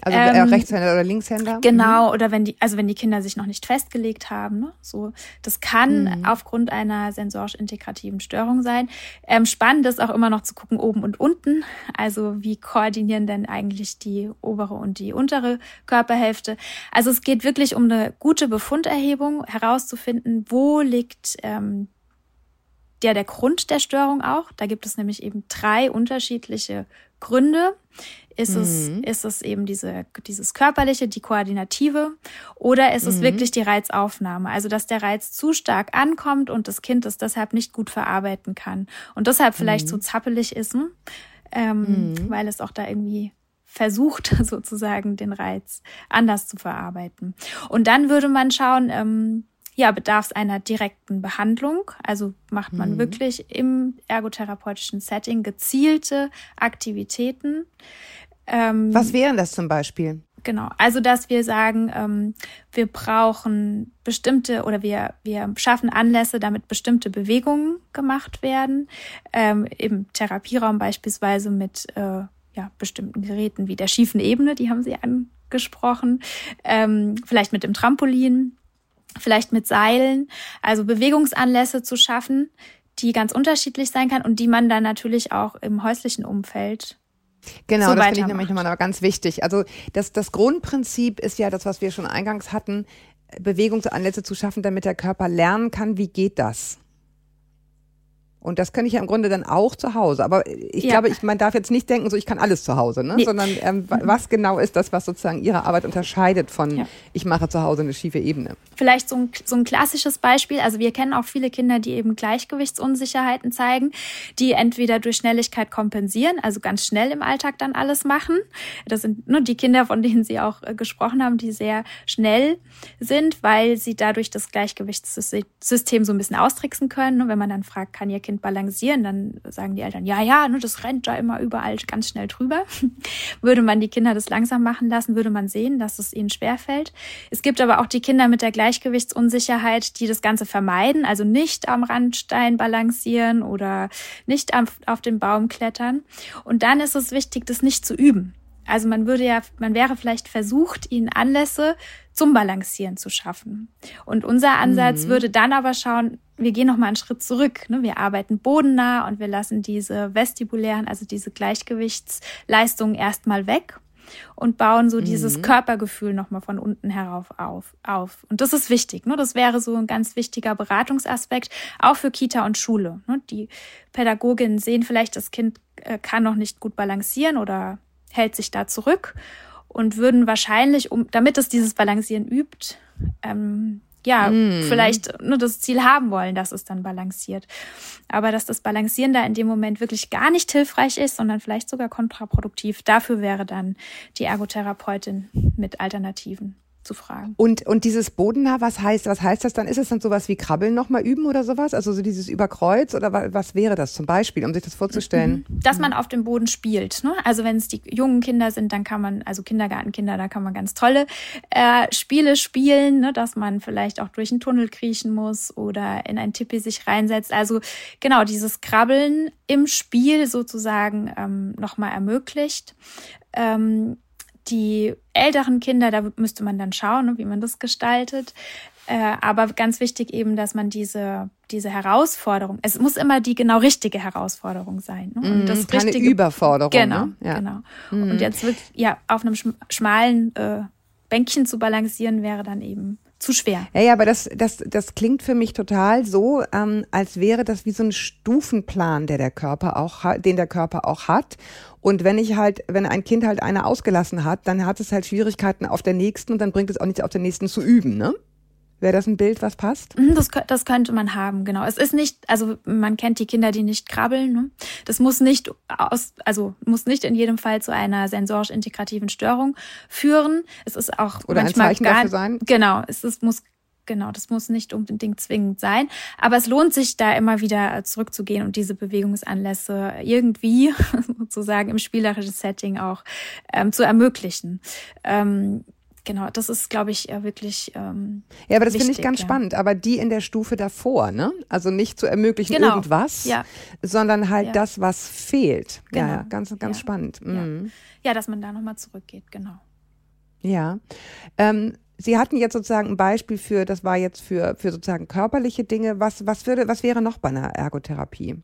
Also äh, ähm, Rechtshänder oder Linkshänder? Genau, mhm. oder wenn die, also wenn die Kinder sich sich noch nicht festgelegt haben. Ne? So, das kann mhm. aufgrund einer sensorisch-integrativen Störung sein. Ähm, spannend ist auch immer noch zu gucken, oben und unten. Also wie koordinieren denn eigentlich die obere und die untere Körperhälfte? Also es geht wirklich um eine gute Befunderhebung, herauszufinden, wo liegt ähm, der, der Grund der Störung auch. Da gibt es nämlich eben drei unterschiedliche Gründe. Ist, mhm. es, ist es eben diese, dieses körperliche, die koordinative oder ist es mhm. wirklich die Reizaufnahme? Also, dass der Reiz zu stark ankommt und das Kind es deshalb nicht gut verarbeiten kann und deshalb vielleicht mhm. so zappelig ist, ne? ähm, mhm. weil es auch da irgendwie versucht, sozusagen den Reiz anders zu verarbeiten. Und dann würde man schauen, ähm, ja, bedarf es einer direkten Behandlung. Also macht man mhm. wirklich im ergotherapeutischen Setting gezielte Aktivitäten. Ähm, Was wären das zum Beispiel? Genau, also dass wir sagen, ähm, wir brauchen bestimmte oder wir, wir schaffen Anlässe, damit bestimmte Bewegungen gemacht werden. Ähm, Im Therapieraum beispielsweise mit äh, ja, bestimmten Geräten wie der schiefen Ebene, die haben Sie angesprochen, ähm, vielleicht mit dem Trampolin vielleicht mit Seilen, also Bewegungsanlässe zu schaffen, die ganz unterschiedlich sein kann und die man dann natürlich auch im häuslichen Umfeld Genau, so das finde ich nämlich nochmal ganz wichtig. Also das, das Grundprinzip ist ja das, was wir schon eingangs hatten, Bewegungsanlässe zu schaffen, damit der Körper lernen kann, wie geht das. Und das kann ich ja im Grunde dann auch zu Hause. Aber ich ja. glaube, ich, man darf jetzt nicht denken, so ich kann alles zu Hause, ne? Nee. sondern ähm, was genau ist das, was sozusagen Ihre Arbeit unterscheidet von ja. ich mache zu Hause eine schiefe Ebene? Vielleicht so ein, so ein klassisches Beispiel. Also wir kennen auch viele Kinder, die eben Gleichgewichtsunsicherheiten zeigen, die entweder durch Schnelligkeit kompensieren, also ganz schnell im Alltag dann alles machen. Das sind nur die Kinder, von denen Sie auch äh, gesprochen haben, die sehr schnell sind, weil sie dadurch das Gleichgewichtssystem so ein bisschen austricksen können. Und wenn man dann fragt, kann Ihr Kind Kind balancieren, dann sagen die Eltern, ja, ja, nur das rennt da immer überall ganz schnell drüber. würde man die Kinder das langsam machen lassen, würde man sehen, dass es ihnen schwerfällt. Es gibt aber auch die Kinder mit der Gleichgewichtsunsicherheit, die das Ganze vermeiden, also nicht am Randstein balancieren oder nicht auf, auf den Baum klettern. Und dann ist es wichtig, das nicht zu üben. Also man würde ja, man wäre vielleicht versucht, ihnen Anlässe zum Balancieren zu schaffen. Und unser Ansatz mhm. würde dann aber schauen, wir gehen noch mal einen Schritt zurück. Ne? Wir arbeiten bodennah und wir lassen diese vestibulären, also diese Gleichgewichtsleistungen erstmal weg und bauen so mhm. dieses Körpergefühl nochmal von unten herauf auf, auf. Und das ist wichtig. Ne? Das wäre so ein ganz wichtiger Beratungsaspekt, auch für Kita und Schule. Ne? Die Pädagoginnen sehen vielleicht, das Kind äh, kann noch nicht gut balancieren oder hält sich da zurück und würden wahrscheinlich, um, damit es dieses Balancieren übt, ähm, ja, mm. vielleicht nur das Ziel haben wollen, dass es dann balanciert. Aber dass das Balancieren da in dem Moment wirklich gar nicht hilfreich ist, sondern vielleicht sogar kontraproduktiv, dafür wäre dann die Ergotherapeutin mit Alternativen zu fragen. Und, und dieses Bodennah, was heißt, was heißt das dann? Ist es dann sowas wie Krabbeln nochmal üben oder sowas? Also so dieses Überkreuz oder was wäre das zum Beispiel, um sich das vorzustellen? Mhm. Dass man auf dem Boden spielt. Ne? Also wenn es die jungen Kinder sind, dann kann man, also Kindergartenkinder, da kann man ganz tolle äh, Spiele spielen, ne? dass man vielleicht auch durch einen Tunnel kriechen muss oder in ein Tippi sich reinsetzt. Also genau dieses Krabbeln im Spiel sozusagen ähm, nochmal ermöglicht. Ähm, die älteren Kinder, da müsste man dann schauen, wie man das gestaltet. Äh, aber ganz wichtig eben, dass man diese, diese Herausforderung, es muss immer die genau richtige Herausforderung sein. Ne? Und das keine richtige, Überforderung. Genau, ne? ja. genau. Mhm. Und jetzt wird ja auf einem schmalen äh, Bänkchen zu balancieren wäre dann eben zu schwer. Ja, ja, aber das, das, das klingt für mich total so, ähm, als wäre das wie so ein Stufenplan, der der Körper auch, den der Körper auch hat. Und wenn ich halt, wenn ein Kind halt eine ausgelassen hat, dann hat es halt Schwierigkeiten auf der nächsten und dann bringt es auch nichts auf der nächsten zu üben, ne? Wäre das ein Bild, was passt? Mhm, das, das könnte man haben, genau. Es ist nicht, also man kennt die Kinder, die nicht krabbeln. Ne? Das muss nicht aus, also muss nicht in jedem Fall zu einer sensorisch-integrativen Störung führen. Es ist auch Oder manchmal ein Zeichen gar, dafür sein. Genau, es ist, muss Genau, das muss nicht unbedingt zwingend sein. Aber es lohnt sich, da immer wieder zurückzugehen und diese Bewegungsanlässe irgendwie sozusagen im spielerischen Setting auch ähm, zu ermöglichen. Ähm, genau, das ist, glaube ich, wirklich. Ähm, ja, aber das finde ich ganz ja. spannend. Aber die in der Stufe davor, ne? Also nicht zu ermöglichen genau. irgendwas, ja. sondern halt ja. das, was fehlt. Genau. Ja, ganz, ganz spannend. Mhm. Ja. dass man da nochmal zurückgeht, genau. Ja. Ähm, Sie hatten jetzt sozusagen ein Beispiel für, das war jetzt für, für sozusagen körperliche Dinge. Was, was würde, was wäre noch bei einer Ergotherapie?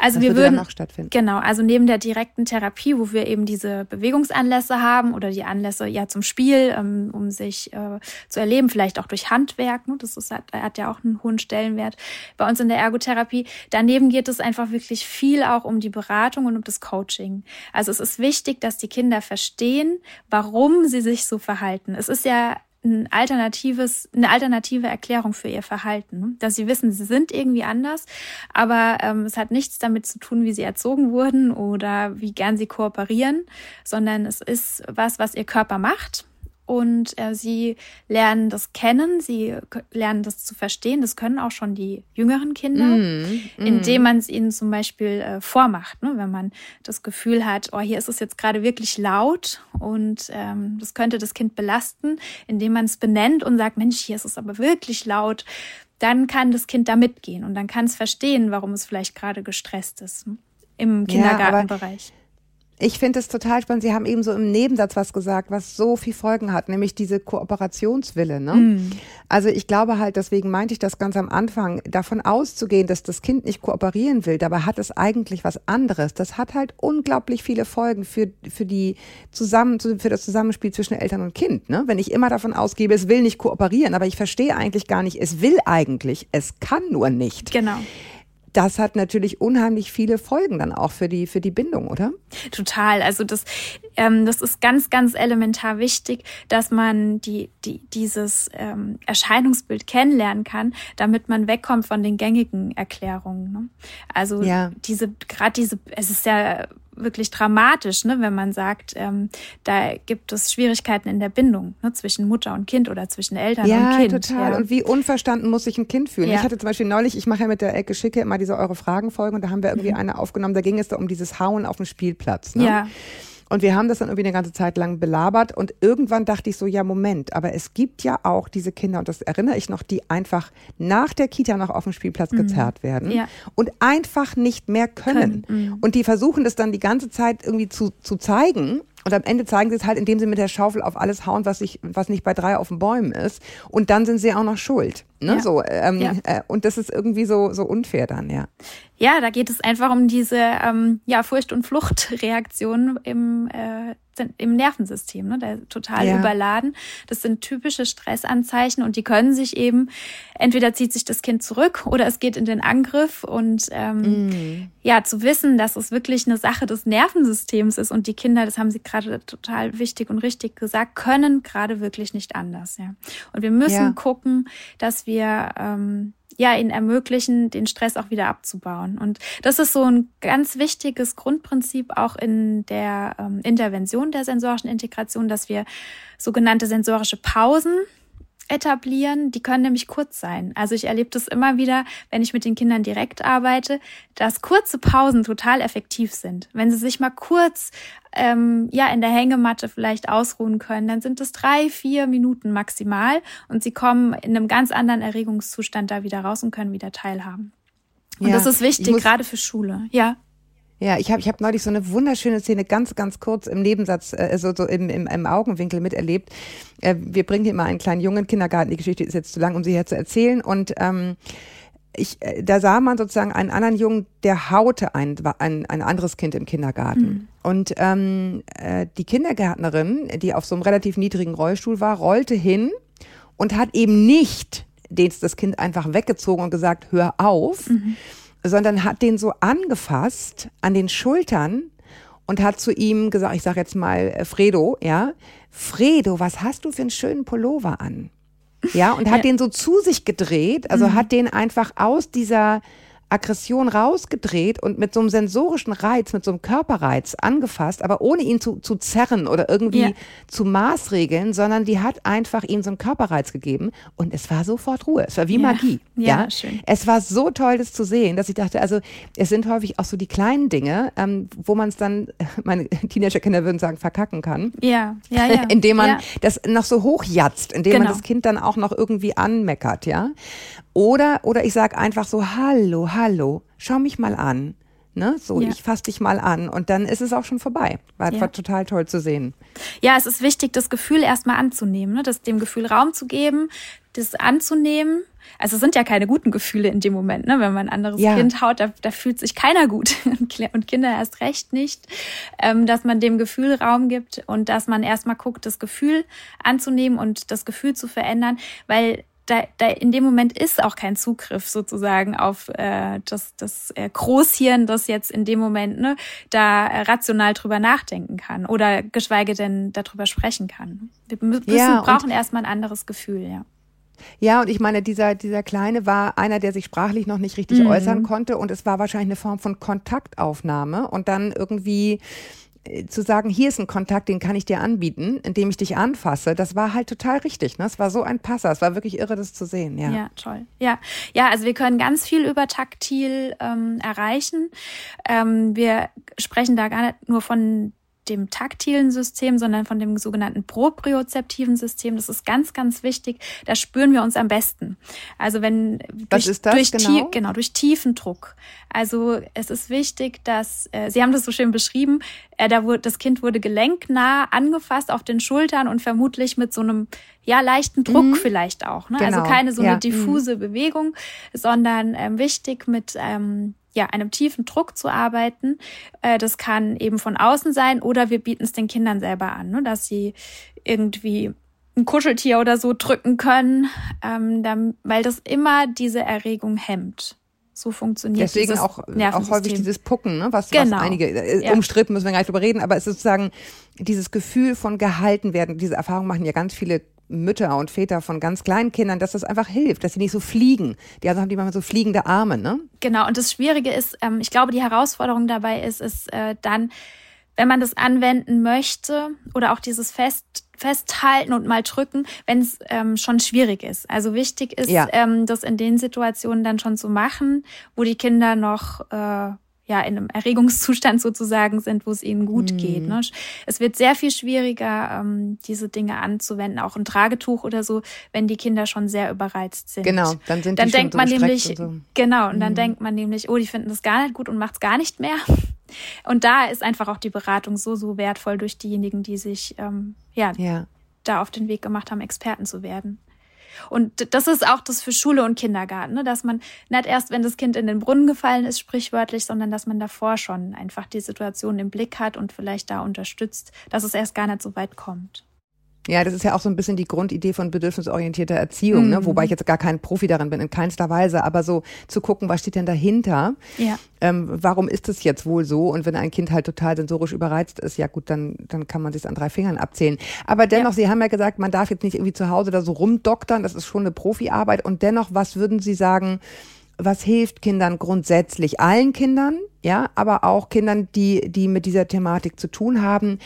Also das wir würden noch stattfinden. genau, also neben der direkten Therapie, wo wir eben diese Bewegungsanlässe haben oder die Anlässe ja zum Spiel, ähm, um sich äh, zu erleben, vielleicht auch durch Handwerk, ne? das ist, hat, hat ja auch einen hohen Stellenwert bei uns in der Ergotherapie. Daneben geht es einfach wirklich viel auch um die Beratung und um das Coaching. Also es ist wichtig, dass die Kinder verstehen, warum sie sich so verhalten. Es ist ja ein alternatives, eine alternative Erklärung für ihr Verhalten. Ne? Dass sie wissen, sie sind irgendwie anders, aber ähm, es hat nichts damit zu tun, wie sie erzogen wurden oder wie gern sie kooperieren, sondern es ist was, was ihr Körper macht und äh, sie lernen das kennen, sie lernen das zu verstehen. Das können auch schon die jüngeren Kinder, mm, mm. indem man es ihnen zum Beispiel äh, vormacht. Ne? Wenn man das Gefühl hat, oh, hier ist es jetzt gerade wirklich laut und ähm, das könnte das Kind belasten, indem man es benennt und sagt, Mensch, hier ist es aber wirklich laut. Dann kann das Kind da mitgehen und dann kann es verstehen, warum es vielleicht gerade gestresst ist im Kindergartenbereich. Ja, ich finde es total spannend. Sie haben eben so im Nebensatz was gesagt, was so viel Folgen hat, nämlich diese Kooperationswille. Ne? Mm. Also ich glaube halt, deswegen meinte ich das ganz am Anfang, davon auszugehen, dass das Kind nicht kooperieren will, dabei hat es eigentlich was anderes. Das hat halt unglaublich viele Folgen für, für die zusammen, für das Zusammenspiel zwischen Eltern und Kind. Ne? Wenn ich immer davon ausgebe, es will nicht kooperieren, aber ich verstehe eigentlich gar nicht, es will eigentlich, es kann nur nicht. Genau das hat natürlich unheimlich viele Folgen dann auch für die, für die Bindung, oder? Total. Also das, ähm, das ist ganz, ganz elementar wichtig, dass man die, die, dieses ähm, Erscheinungsbild kennenlernen kann, damit man wegkommt von den gängigen Erklärungen. Ne? Also ja. diese, gerade diese, es ist ja wirklich dramatisch, ne, wenn man sagt, ähm, da gibt es Schwierigkeiten in der Bindung ne, zwischen Mutter und Kind oder zwischen Eltern ja, und Kind. Total. Ja, Und wie unverstanden muss sich ein Kind fühlen? Ja. Ich hatte zum Beispiel neulich, ich mache ja mit der Ecke Schicke immer diese eure Fragenfolge und da haben wir irgendwie mhm. eine aufgenommen, da ging es da um dieses Hauen auf dem Spielplatz. Ne? Ja. Und wir haben das dann irgendwie eine ganze Zeit lang belabert und irgendwann dachte ich so, ja, Moment, aber es gibt ja auch diese Kinder, und das erinnere ich noch, die einfach nach der Kita noch auf dem Spielplatz mhm. gezerrt werden ja. und einfach nicht mehr können. können. Mhm. Und die versuchen das dann die ganze Zeit irgendwie zu, zu zeigen und am Ende zeigen sie es halt, indem sie mit der Schaufel auf alles hauen, was, ich, was nicht bei drei auf den Bäumen ist. Und dann sind sie auch noch schuld. Ne? Ja. So, ähm, ja. äh, und das ist irgendwie so, so unfair dann, ja. Ja, da geht es einfach um diese ähm, ja, Furcht- und Fluchtreaktion im äh, im Nervensystem, ne? Der total ja. überladen. Das sind typische Stressanzeichen und die können sich eben, entweder zieht sich das Kind zurück oder es geht in den Angriff und ähm, mm. ja, zu wissen, dass es wirklich eine Sache des Nervensystems ist und die Kinder, das haben sie gerade total wichtig und richtig gesagt, können gerade wirklich nicht anders, ja. Und wir müssen gucken, dass wir ähm, ja, ihnen ermöglichen, den Stress auch wieder abzubauen. Und das ist so ein ganz wichtiges Grundprinzip auch in der ähm, Intervention der sensorischen Integration, dass wir sogenannte sensorische Pausen etablieren. Die können nämlich kurz sein. Also ich erlebe das immer wieder, wenn ich mit den Kindern direkt arbeite, dass kurze Pausen total effektiv sind. Wenn sie sich mal kurz ähm, ja in der Hängematte vielleicht ausruhen können, dann sind es drei, vier Minuten maximal und sie kommen in einem ganz anderen Erregungszustand da wieder raus und können wieder teilhaben. Und ja, das ist wichtig, gerade für Schule. Ja. Ja, ich habe ich hab neulich so eine wunderschöne Szene ganz, ganz kurz im Nebensatz, äh, so, so im, im, im Augenwinkel miterlebt. Äh, wir bringen hier mal einen kleinen Jungen Kindergarten. Die Geschichte ist jetzt zu lang, um sie hier zu erzählen. Und ähm, ich, äh, da sah man sozusagen einen anderen Jungen, der haute ein, ein, ein anderes Kind im Kindergarten. Mhm. Und ähm, äh, die Kindergärtnerin, die auf so einem relativ niedrigen Rollstuhl war, rollte hin und hat eben nicht den, das Kind einfach weggezogen und gesagt, hör auf, mhm sondern hat den so angefasst an den Schultern und hat zu ihm gesagt, ich sage jetzt mal äh, Fredo, ja, Fredo, was hast du für einen schönen Pullover an? Ja, und hat ja. den so zu sich gedreht, also mhm. hat den einfach aus dieser Aggression rausgedreht und mit so einem sensorischen Reiz, mit so einem Körperreiz angefasst, aber ohne ihn zu, zu zerren oder irgendwie ja. zu maßregeln, sondern die hat einfach ihm so einen Körperreiz gegeben und es war sofort Ruhe. Es war wie ja. Magie. Ja, ja, schön. Es war so toll, das zu sehen, dass ich dachte, also es sind häufig auch so die kleinen Dinge, ähm, wo man es dann, meine Teenagerkinder würden sagen, verkacken kann. Ja, ja, ja. indem man das noch so hochjatzt, indem genau. man das Kind dann auch noch irgendwie anmeckert, ja. Oder, oder ich sage einfach so, hallo, hallo, schau mich mal an. Ne? So, ja. ich fasse dich mal an und dann ist es auch schon vorbei. War, ja. war total toll zu sehen. Ja, es ist wichtig, das Gefühl erstmal anzunehmen, ne? das, dem Gefühl Raum zu geben, das anzunehmen. Also es sind ja keine guten Gefühle in dem Moment, ne? wenn man ein anderes ja. Kind haut, da, da fühlt sich keiner gut und Kinder erst recht nicht, ähm, dass man dem Gefühl Raum gibt und dass man erstmal guckt, das Gefühl anzunehmen und das Gefühl zu verändern, weil da, da in dem Moment ist auch kein Zugriff sozusagen auf äh, das, das äh, Großhirn, das jetzt in dem Moment ne, da äh, rational drüber nachdenken kann oder geschweige denn darüber sprechen kann. Wir müssen, ja, brauchen erstmal ein anderes Gefühl, ja. Ja, und ich meine, dieser, dieser Kleine war einer, der sich sprachlich noch nicht richtig mhm. äußern konnte und es war wahrscheinlich eine Form von Kontaktaufnahme und dann irgendwie zu sagen, hier ist ein Kontakt, den kann ich dir anbieten, indem ich dich anfasse, das war halt total richtig. Ne? Es war so ein Passer. Es war wirklich irre, das zu sehen. Ja, ja toll. Ja, ja, also wir können ganz viel über taktil ähm, erreichen. Ähm, wir sprechen da gar nicht nur von dem taktilen System, sondern von dem sogenannten propriozeptiven System. Das ist ganz, ganz wichtig. Da spüren wir uns am besten. Also wenn Was durch, ist das durch genau? Tie genau durch tiefen Druck. Also es ist wichtig, dass äh, Sie haben das so schön beschrieben. Äh, da wurde das Kind wurde gelenknah angefasst auf den Schultern und vermutlich mit so einem ja leichten Druck mhm. vielleicht auch. Ne? Also genau. Also keine so eine ja. diffuse mhm. Bewegung, sondern ähm, wichtig mit ähm, ja, einem tiefen Druck zu arbeiten. Äh, das kann eben von außen sein oder wir bieten es den Kindern selber an, ne, dass sie irgendwie ein Kuscheltier oder so drücken können, ähm, dann, weil das immer diese Erregung hemmt. So funktioniert Deswegen dieses auch, auch häufig dieses Pucken, ne? was, genau. was einige äh, ja. umstritten, müssen wir gar nicht drüber reden, aber es ist sozusagen dieses Gefühl von gehalten werden. Diese Erfahrung machen ja ganz viele Mütter und Väter von ganz kleinen Kindern, dass das einfach hilft, dass sie nicht so fliegen. Die also haben die manchmal so fliegende Arme, ne? Genau. Und das Schwierige ist, ähm, ich glaube, die Herausforderung dabei ist, ist äh, dann, wenn man das anwenden möchte oder auch dieses Fest festhalten und mal drücken, wenn es ähm, schon schwierig ist. Also wichtig ist, ja. ähm, das in den Situationen dann schon zu machen, wo die Kinder noch äh, ja in einem Erregungszustand sozusagen sind, wo es ihnen gut mhm. geht. Ne? Es wird sehr viel schwieriger, ähm, diese Dinge anzuwenden, auch ein Tragetuch oder so, wenn die Kinder schon sehr überreizt sind. Genau, dann sind dann die denkt schon man so nämlich und so. genau und dann mhm. denkt man nämlich, oh, die finden das gar nicht gut und macht es gar nicht mehr. Und da ist einfach auch die Beratung so so wertvoll durch diejenigen, die sich ähm, ja, ja da auf den Weg gemacht haben, Experten zu werden. Und das ist auch das für Schule und Kindergarten, ne? dass man nicht erst, wenn das Kind in den Brunnen gefallen ist, sprichwörtlich, sondern dass man davor schon einfach die Situation im Blick hat und vielleicht da unterstützt, dass es erst gar nicht so weit kommt. Ja, das ist ja auch so ein bisschen die Grundidee von bedürfnisorientierter Erziehung, mhm. ne? wobei ich jetzt gar kein Profi darin bin, in keinster Weise, aber so zu gucken, was steht denn dahinter? Ja. Ähm, warum ist es jetzt wohl so? Und wenn ein Kind halt total sensorisch überreizt ist, ja gut, dann, dann kann man sich an drei Fingern abzählen. Aber dennoch, ja. Sie haben ja gesagt, man darf jetzt nicht irgendwie zu Hause da so rumdoktern, das ist schon eine Profiarbeit. Und dennoch, was würden Sie sagen, was hilft Kindern grundsätzlich, allen Kindern, ja, aber auch Kindern, die, die mit dieser Thematik zu tun haben,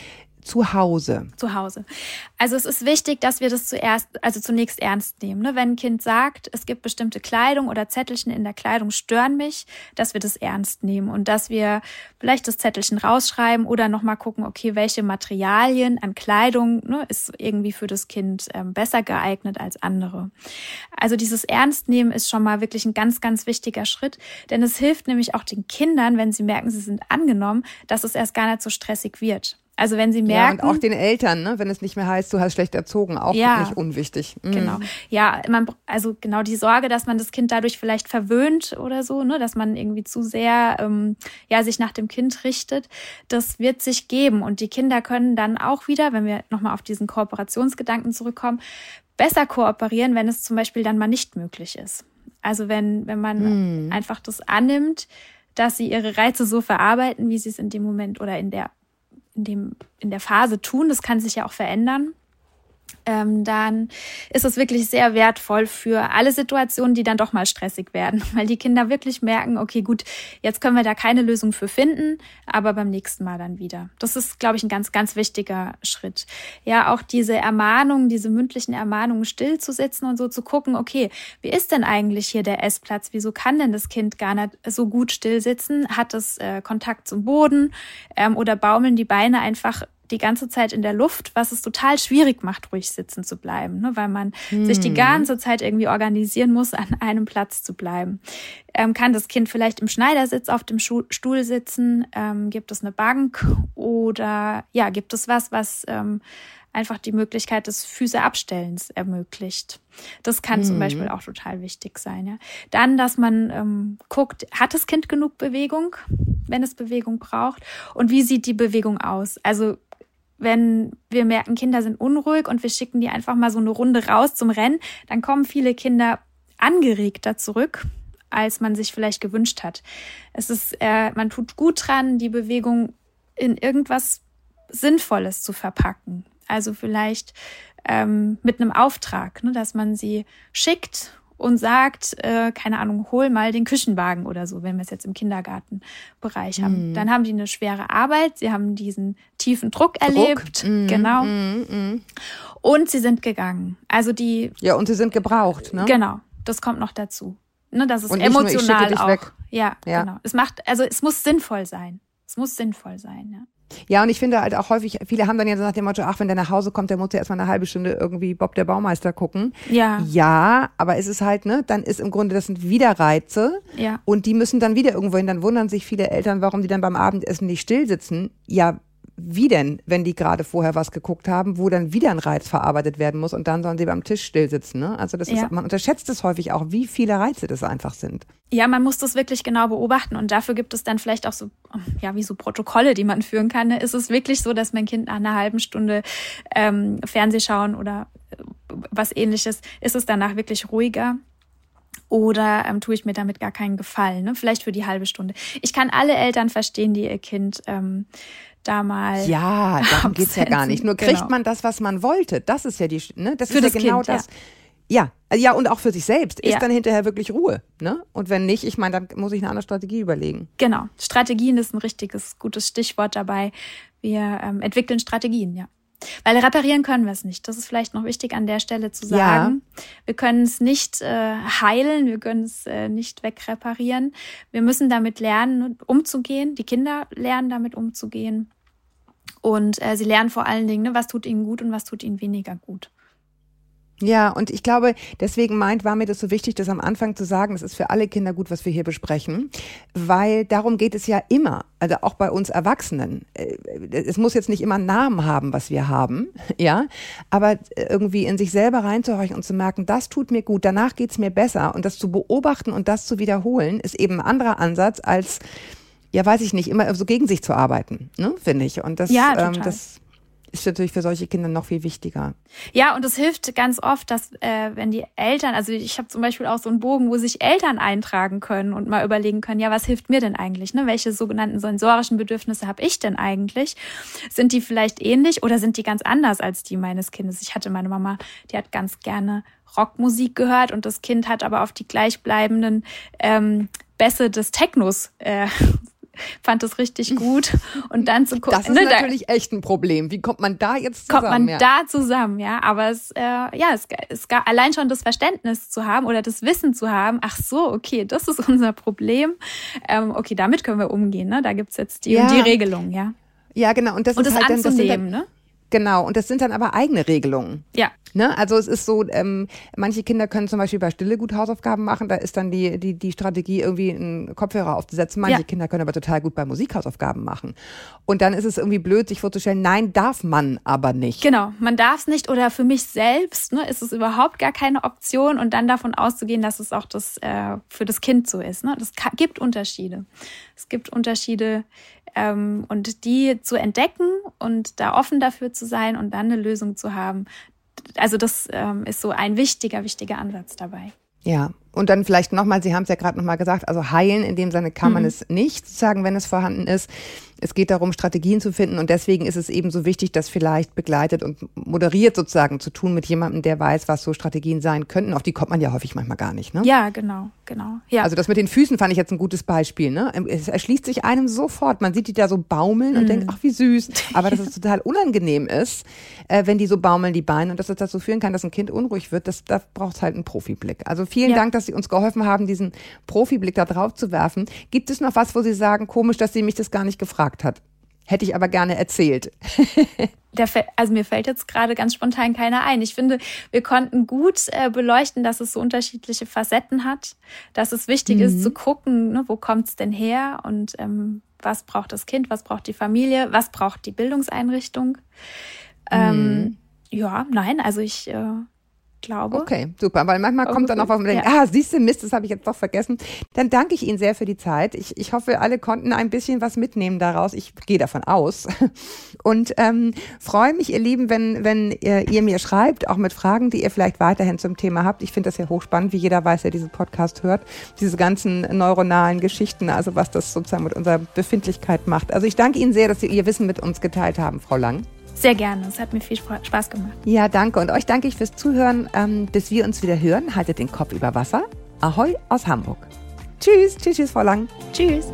zu Hause? Zu Hause. Also es ist wichtig, dass wir das zuerst, also zunächst ernst nehmen. Ne? Wenn ein Kind sagt, es gibt bestimmte Kleidung oder Zettelchen in der Kleidung stören mich, dass wir das ernst nehmen und dass wir vielleicht das Zettelchen rausschreiben oder nochmal gucken, okay, welche Materialien an Kleidung ne, ist irgendwie für das Kind ähm, besser geeignet als andere. Also dieses Ernstnehmen ist schon mal wirklich ein ganz, ganz wichtiger Schritt, denn es hilft nämlich auch den Kindern, wenn sie merken, sie sind angenommen, dass es erst gar nicht so stressig wird. Also wenn sie merken. Ja, und auch den Eltern, ne? wenn es nicht mehr heißt, du hast schlecht erzogen, auch ja, nicht unwichtig. Mhm. Genau. Ja, man, also genau die Sorge, dass man das Kind dadurch vielleicht verwöhnt oder so, ne, dass man irgendwie zu sehr ähm, ja sich nach dem Kind richtet, das wird sich geben. Und die Kinder können dann auch wieder, wenn wir nochmal auf diesen Kooperationsgedanken zurückkommen, besser kooperieren, wenn es zum Beispiel dann mal nicht möglich ist. Also wenn, wenn man mhm. einfach das annimmt, dass sie ihre Reize so verarbeiten, wie sie es in dem Moment oder in der in, dem, in der Phase tun. Das kann sich ja auch verändern ähm, dann ist es wirklich sehr wertvoll für alle Situationen, die dann doch mal stressig werden, weil die Kinder wirklich merken, okay, gut, jetzt können wir da keine Lösung für finden, aber beim nächsten Mal dann wieder. Das ist, glaube ich, ein ganz, ganz wichtiger Schritt. Ja, auch diese Ermahnungen, diese mündlichen Ermahnungen still zu sitzen und so zu gucken, okay, wie ist denn eigentlich hier der Essplatz? Wieso kann denn das Kind gar nicht so gut still sitzen? Hat es äh, Kontakt zum Boden ähm, oder baumeln die Beine einfach die ganze Zeit in der Luft, was es total schwierig macht, ruhig sitzen zu bleiben, ne? weil man hm. sich die hm. ganze Zeit irgendwie organisieren muss, an einem Platz zu bleiben. Ähm, kann das Kind vielleicht im Schneidersitz auf dem Schuh Stuhl sitzen? Ähm, gibt es eine Bank oder ja, gibt es was, was ähm, einfach die Möglichkeit des Füße abstellens ermöglicht. Das kann mhm. zum Beispiel auch total wichtig sein. Ja. Dann, dass man ähm, guckt, hat das Kind genug Bewegung, wenn es Bewegung braucht? Und wie sieht die Bewegung aus? Also wenn wir merken, Kinder sind unruhig und wir schicken die einfach mal so eine Runde raus zum Rennen, dann kommen viele Kinder angeregter zurück, als man sich vielleicht gewünscht hat. Es ist, äh, man tut gut dran, die Bewegung in irgendwas Sinnvolles zu verpacken. Also vielleicht ähm, mit einem Auftrag, ne, dass man sie schickt und sagt, äh, keine Ahnung, hol mal den Küchenwagen oder so, wenn wir es jetzt im Kindergartenbereich haben. Mhm. Dann haben die eine schwere Arbeit, sie haben diesen tiefen Druck, Druck. erlebt, mhm. genau. Mhm. Und sie sind gegangen. Also die. Ja, und sie sind gebraucht, ne? Genau, das kommt noch dazu. Ne, das ist und emotional nur, auch. Ja, ja, genau. Es macht, also es muss sinnvoll sein. Es muss sinnvoll sein, ja. Ja, und ich finde halt auch häufig, viele haben dann ja so nach dem Motto, ach, wenn der nach Hause kommt, der muss ja erstmal eine halbe Stunde irgendwie Bob der Baumeister gucken. Ja. Ja, aber es ist halt, ne, dann ist im Grunde, das sind wieder Reize. Ja. Und die müssen dann wieder irgendwo hin. Dann wundern sich viele Eltern, warum die dann beim Abendessen nicht still sitzen. Ja, wie denn, wenn die gerade vorher was geguckt haben, wo dann wieder ein Reiz verarbeitet werden muss und dann sollen sie beim Tisch still sitzen. Ne? Also das ja. ist, man unterschätzt es häufig auch, wie viele Reize das einfach sind. Ja, man muss das wirklich genau beobachten und dafür gibt es dann vielleicht auch so, ja, wie so Protokolle, die man führen kann. Ne? Ist es wirklich so, dass mein Kind nach einer halben Stunde ähm, Fernseh schauen oder äh, was ähnliches, ist es danach wirklich ruhiger? Oder ähm, tue ich mir damit gar keinen Gefallen, ne? vielleicht für die halbe Stunde. Ich kann alle Eltern verstehen, die ihr Kind ähm, da mal. Ja, darum geht's ja gar nicht. Nur kriegt genau. man das, was man wollte. Das ist ja die, ne? Das für ist das ja genau kind, das. Ja. ja. ja, und auch für sich selbst. Ist ja. dann hinterher wirklich Ruhe. Ne? Und wenn nicht, ich meine, dann muss ich eine andere Strategie überlegen. Genau. Strategien ist ein richtiges, gutes Stichwort dabei. Wir ähm, entwickeln Strategien, ja. Weil reparieren können wir es nicht. Das ist vielleicht noch wichtig an der Stelle zu sagen. Ja. Wir können es nicht äh, heilen, wir können es äh, nicht wegreparieren. Wir müssen damit lernen, umzugehen. Die Kinder lernen damit umzugehen. Und äh, sie lernen vor allen Dingen, ne, was tut ihnen gut und was tut ihnen weniger gut. Ja, und ich glaube, deswegen meint, war mir das so wichtig, das am Anfang zu sagen, es ist für alle Kinder gut, was wir hier besprechen, weil darum geht es ja immer, also auch bei uns Erwachsenen. Äh, es muss jetzt nicht immer einen Namen haben, was wir haben, ja, aber irgendwie in sich selber reinzuhorchen und zu merken, das tut mir gut, danach geht's mir besser und das zu beobachten und das zu wiederholen, ist eben ein anderer Ansatz als ja, weiß ich nicht, immer so gegen sich zu arbeiten, ne, finde ich. Und das, ja, ähm, das ist natürlich für solche Kinder noch viel wichtiger. Ja, und es hilft ganz oft, dass äh, wenn die Eltern, also ich habe zum Beispiel auch so einen Bogen, wo sich Eltern eintragen können und mal überlegen können, ja, was hilft mir denn eigentlich? Ne? Welche sogenannten sensorischen Bedürfnisse habe ich denn eigentlich? Sind die vielleicht ähnlich oder sind die ganz anders als die meines Kindes? Ich hatte meine Mama, die hat ganz gerne Rockmusik gehört und das Kind hat aber auf die gleichbleibenden ähm, Bässe des Technos äh, fand das richtig gut. Und dann zu gucken. Das ist ne, natürlich da, echt ein Problem. Wie kommt man da jetzt zusammen? Kommt man ja. da zusammen, ja. Aber es, äh, ja, es, es gab allein schon das Verständnis zu haben oder das Wissen zu haben, ach so, okay, das ist unser Problem. Ähm, okay, damit können wir umgehen. Ne? Da gibt's jetzt die, ja. die Regelung, ja. Ja, genau. Und das und ist das halt dann, das sind dann, ne? Genau, und das sind dann aber eigene Regelungen. Ja. Ne? Also es ist so, ähm, manche Kinder können zum Beispiel bei Stille gut Hausaufgaben machen, da ist dann die, die, die Strategie, irgendwie einen Kopfhörer aufzusetzen. Manche ja. Kinder können aber total gut bei Musikhausaufgaben machen. Und dann ist es irgendwie blöd, sich vorzustellen, nein, darf man aber nicht. Genau, man darf es nicht oder für mich selbst ne, ist es überhaupt gar keine Option und dann davon auszugehen, dass es auch das äh, für das Kind so ist. Ne? Das gibt Unterschiede. Es gibt Unterschiede ähm, und die zu entdecken und da offen dafür zu sein und dann eine Lösung zu haben. Also das ähm, ist so ein wichtiger, wichtiger Ansatz dabei. Ja, und dann vielleicht nochmal, Sie haben es ja gerade nochmal gesagt, also heilen in dem Sinne kann mhm. man es nicht, sagen, wenn es vorhanden ist. Es geht darum, Strategien zu finden und deswegen ist es eben so wichtig, das vielleicht begleitet und moderiert sozusagen zu tun mit jemandem, der weiß, was so Strategien sein könnten. Auf die kommt man ja häufig manchmal gar nicht, ne? Ja, genau, genau. Ja. Also das mit den Füßen fand ich jetzt ein gutes Beispiel, ne? Es erschließt sich einem sofort. Man sieht die da so baumeln und mhm. denkt, ach wie süß. Aber dass es total unangenehm ist, äh, wenn die so baumeln, die Beine und dass es dazu führen kann, dass ein Kind unruhig wird, das, das braucht halt einen Profiblick. Also vielen ja. Dank, dass Sie uns geholfen haben, diesen Profiblick da drauf zu werfen. Gibt es noch was, wo Sie sagen, komisch, dass Sie mich das gar nicht gefragt gefragt hat. Hätte ich aber gerne erzählt. Also mir fällt jetzt gerade ganz spontan keiner ein. Ich finde, wir konnten gut äh, beleuchten, dass es so unterschiedliche Facetten hat, dass es wichtig mhm. ist zu gucken, ne, wo kommt es denn her und ähm, was braucht das Kind, was braucht die Familie, was braucht die Bildungseinrichtung. Ähm, mhm. Ja, nein, also ich äh, glaube. Okay, super. Weil manchmal kommt dann auch was, man denkt, ja. ah, siehst du, Mist, das habe ich jetzt doch vergessen. Dann danke ich Ihnen sehr für die Zeit. Ich, ich hoffe, alle konnten ein bisschen was mitnehmen daraus. Ich gehe davon aus. Und ähm, freue mich, ihr Lieben, wenn, wenn ihr, ihr mir schreibt, auch mit Fragen, die ihr vielleicht weiterhin zum Thema habt. Ich finde das ja hochspannend, wie jeder weiß, der diesen Podcast hört. Diese ganzen neuronalen Geschichten, also was das sozusagen mit unserer Befindlichkeit macht. Also ich danke Ihnen sehr, dass Sie Ihr Wissen mit uns geteilt haben, Frau Lang. Sehr gerne. Es hat mir viel Spaß gemacht. Ja, danke. Und euch danke ich fürs Zuhören. Ähm, bis wir uns wieder hören, haltet den Kopf über Wasser. Ahoi aus Hamburg. Tschüss. Tschüss, tschüss, Frau Lang. Tschüss.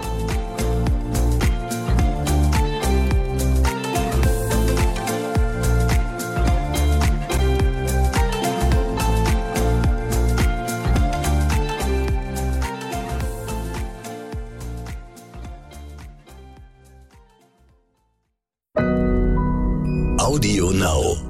Audio Now.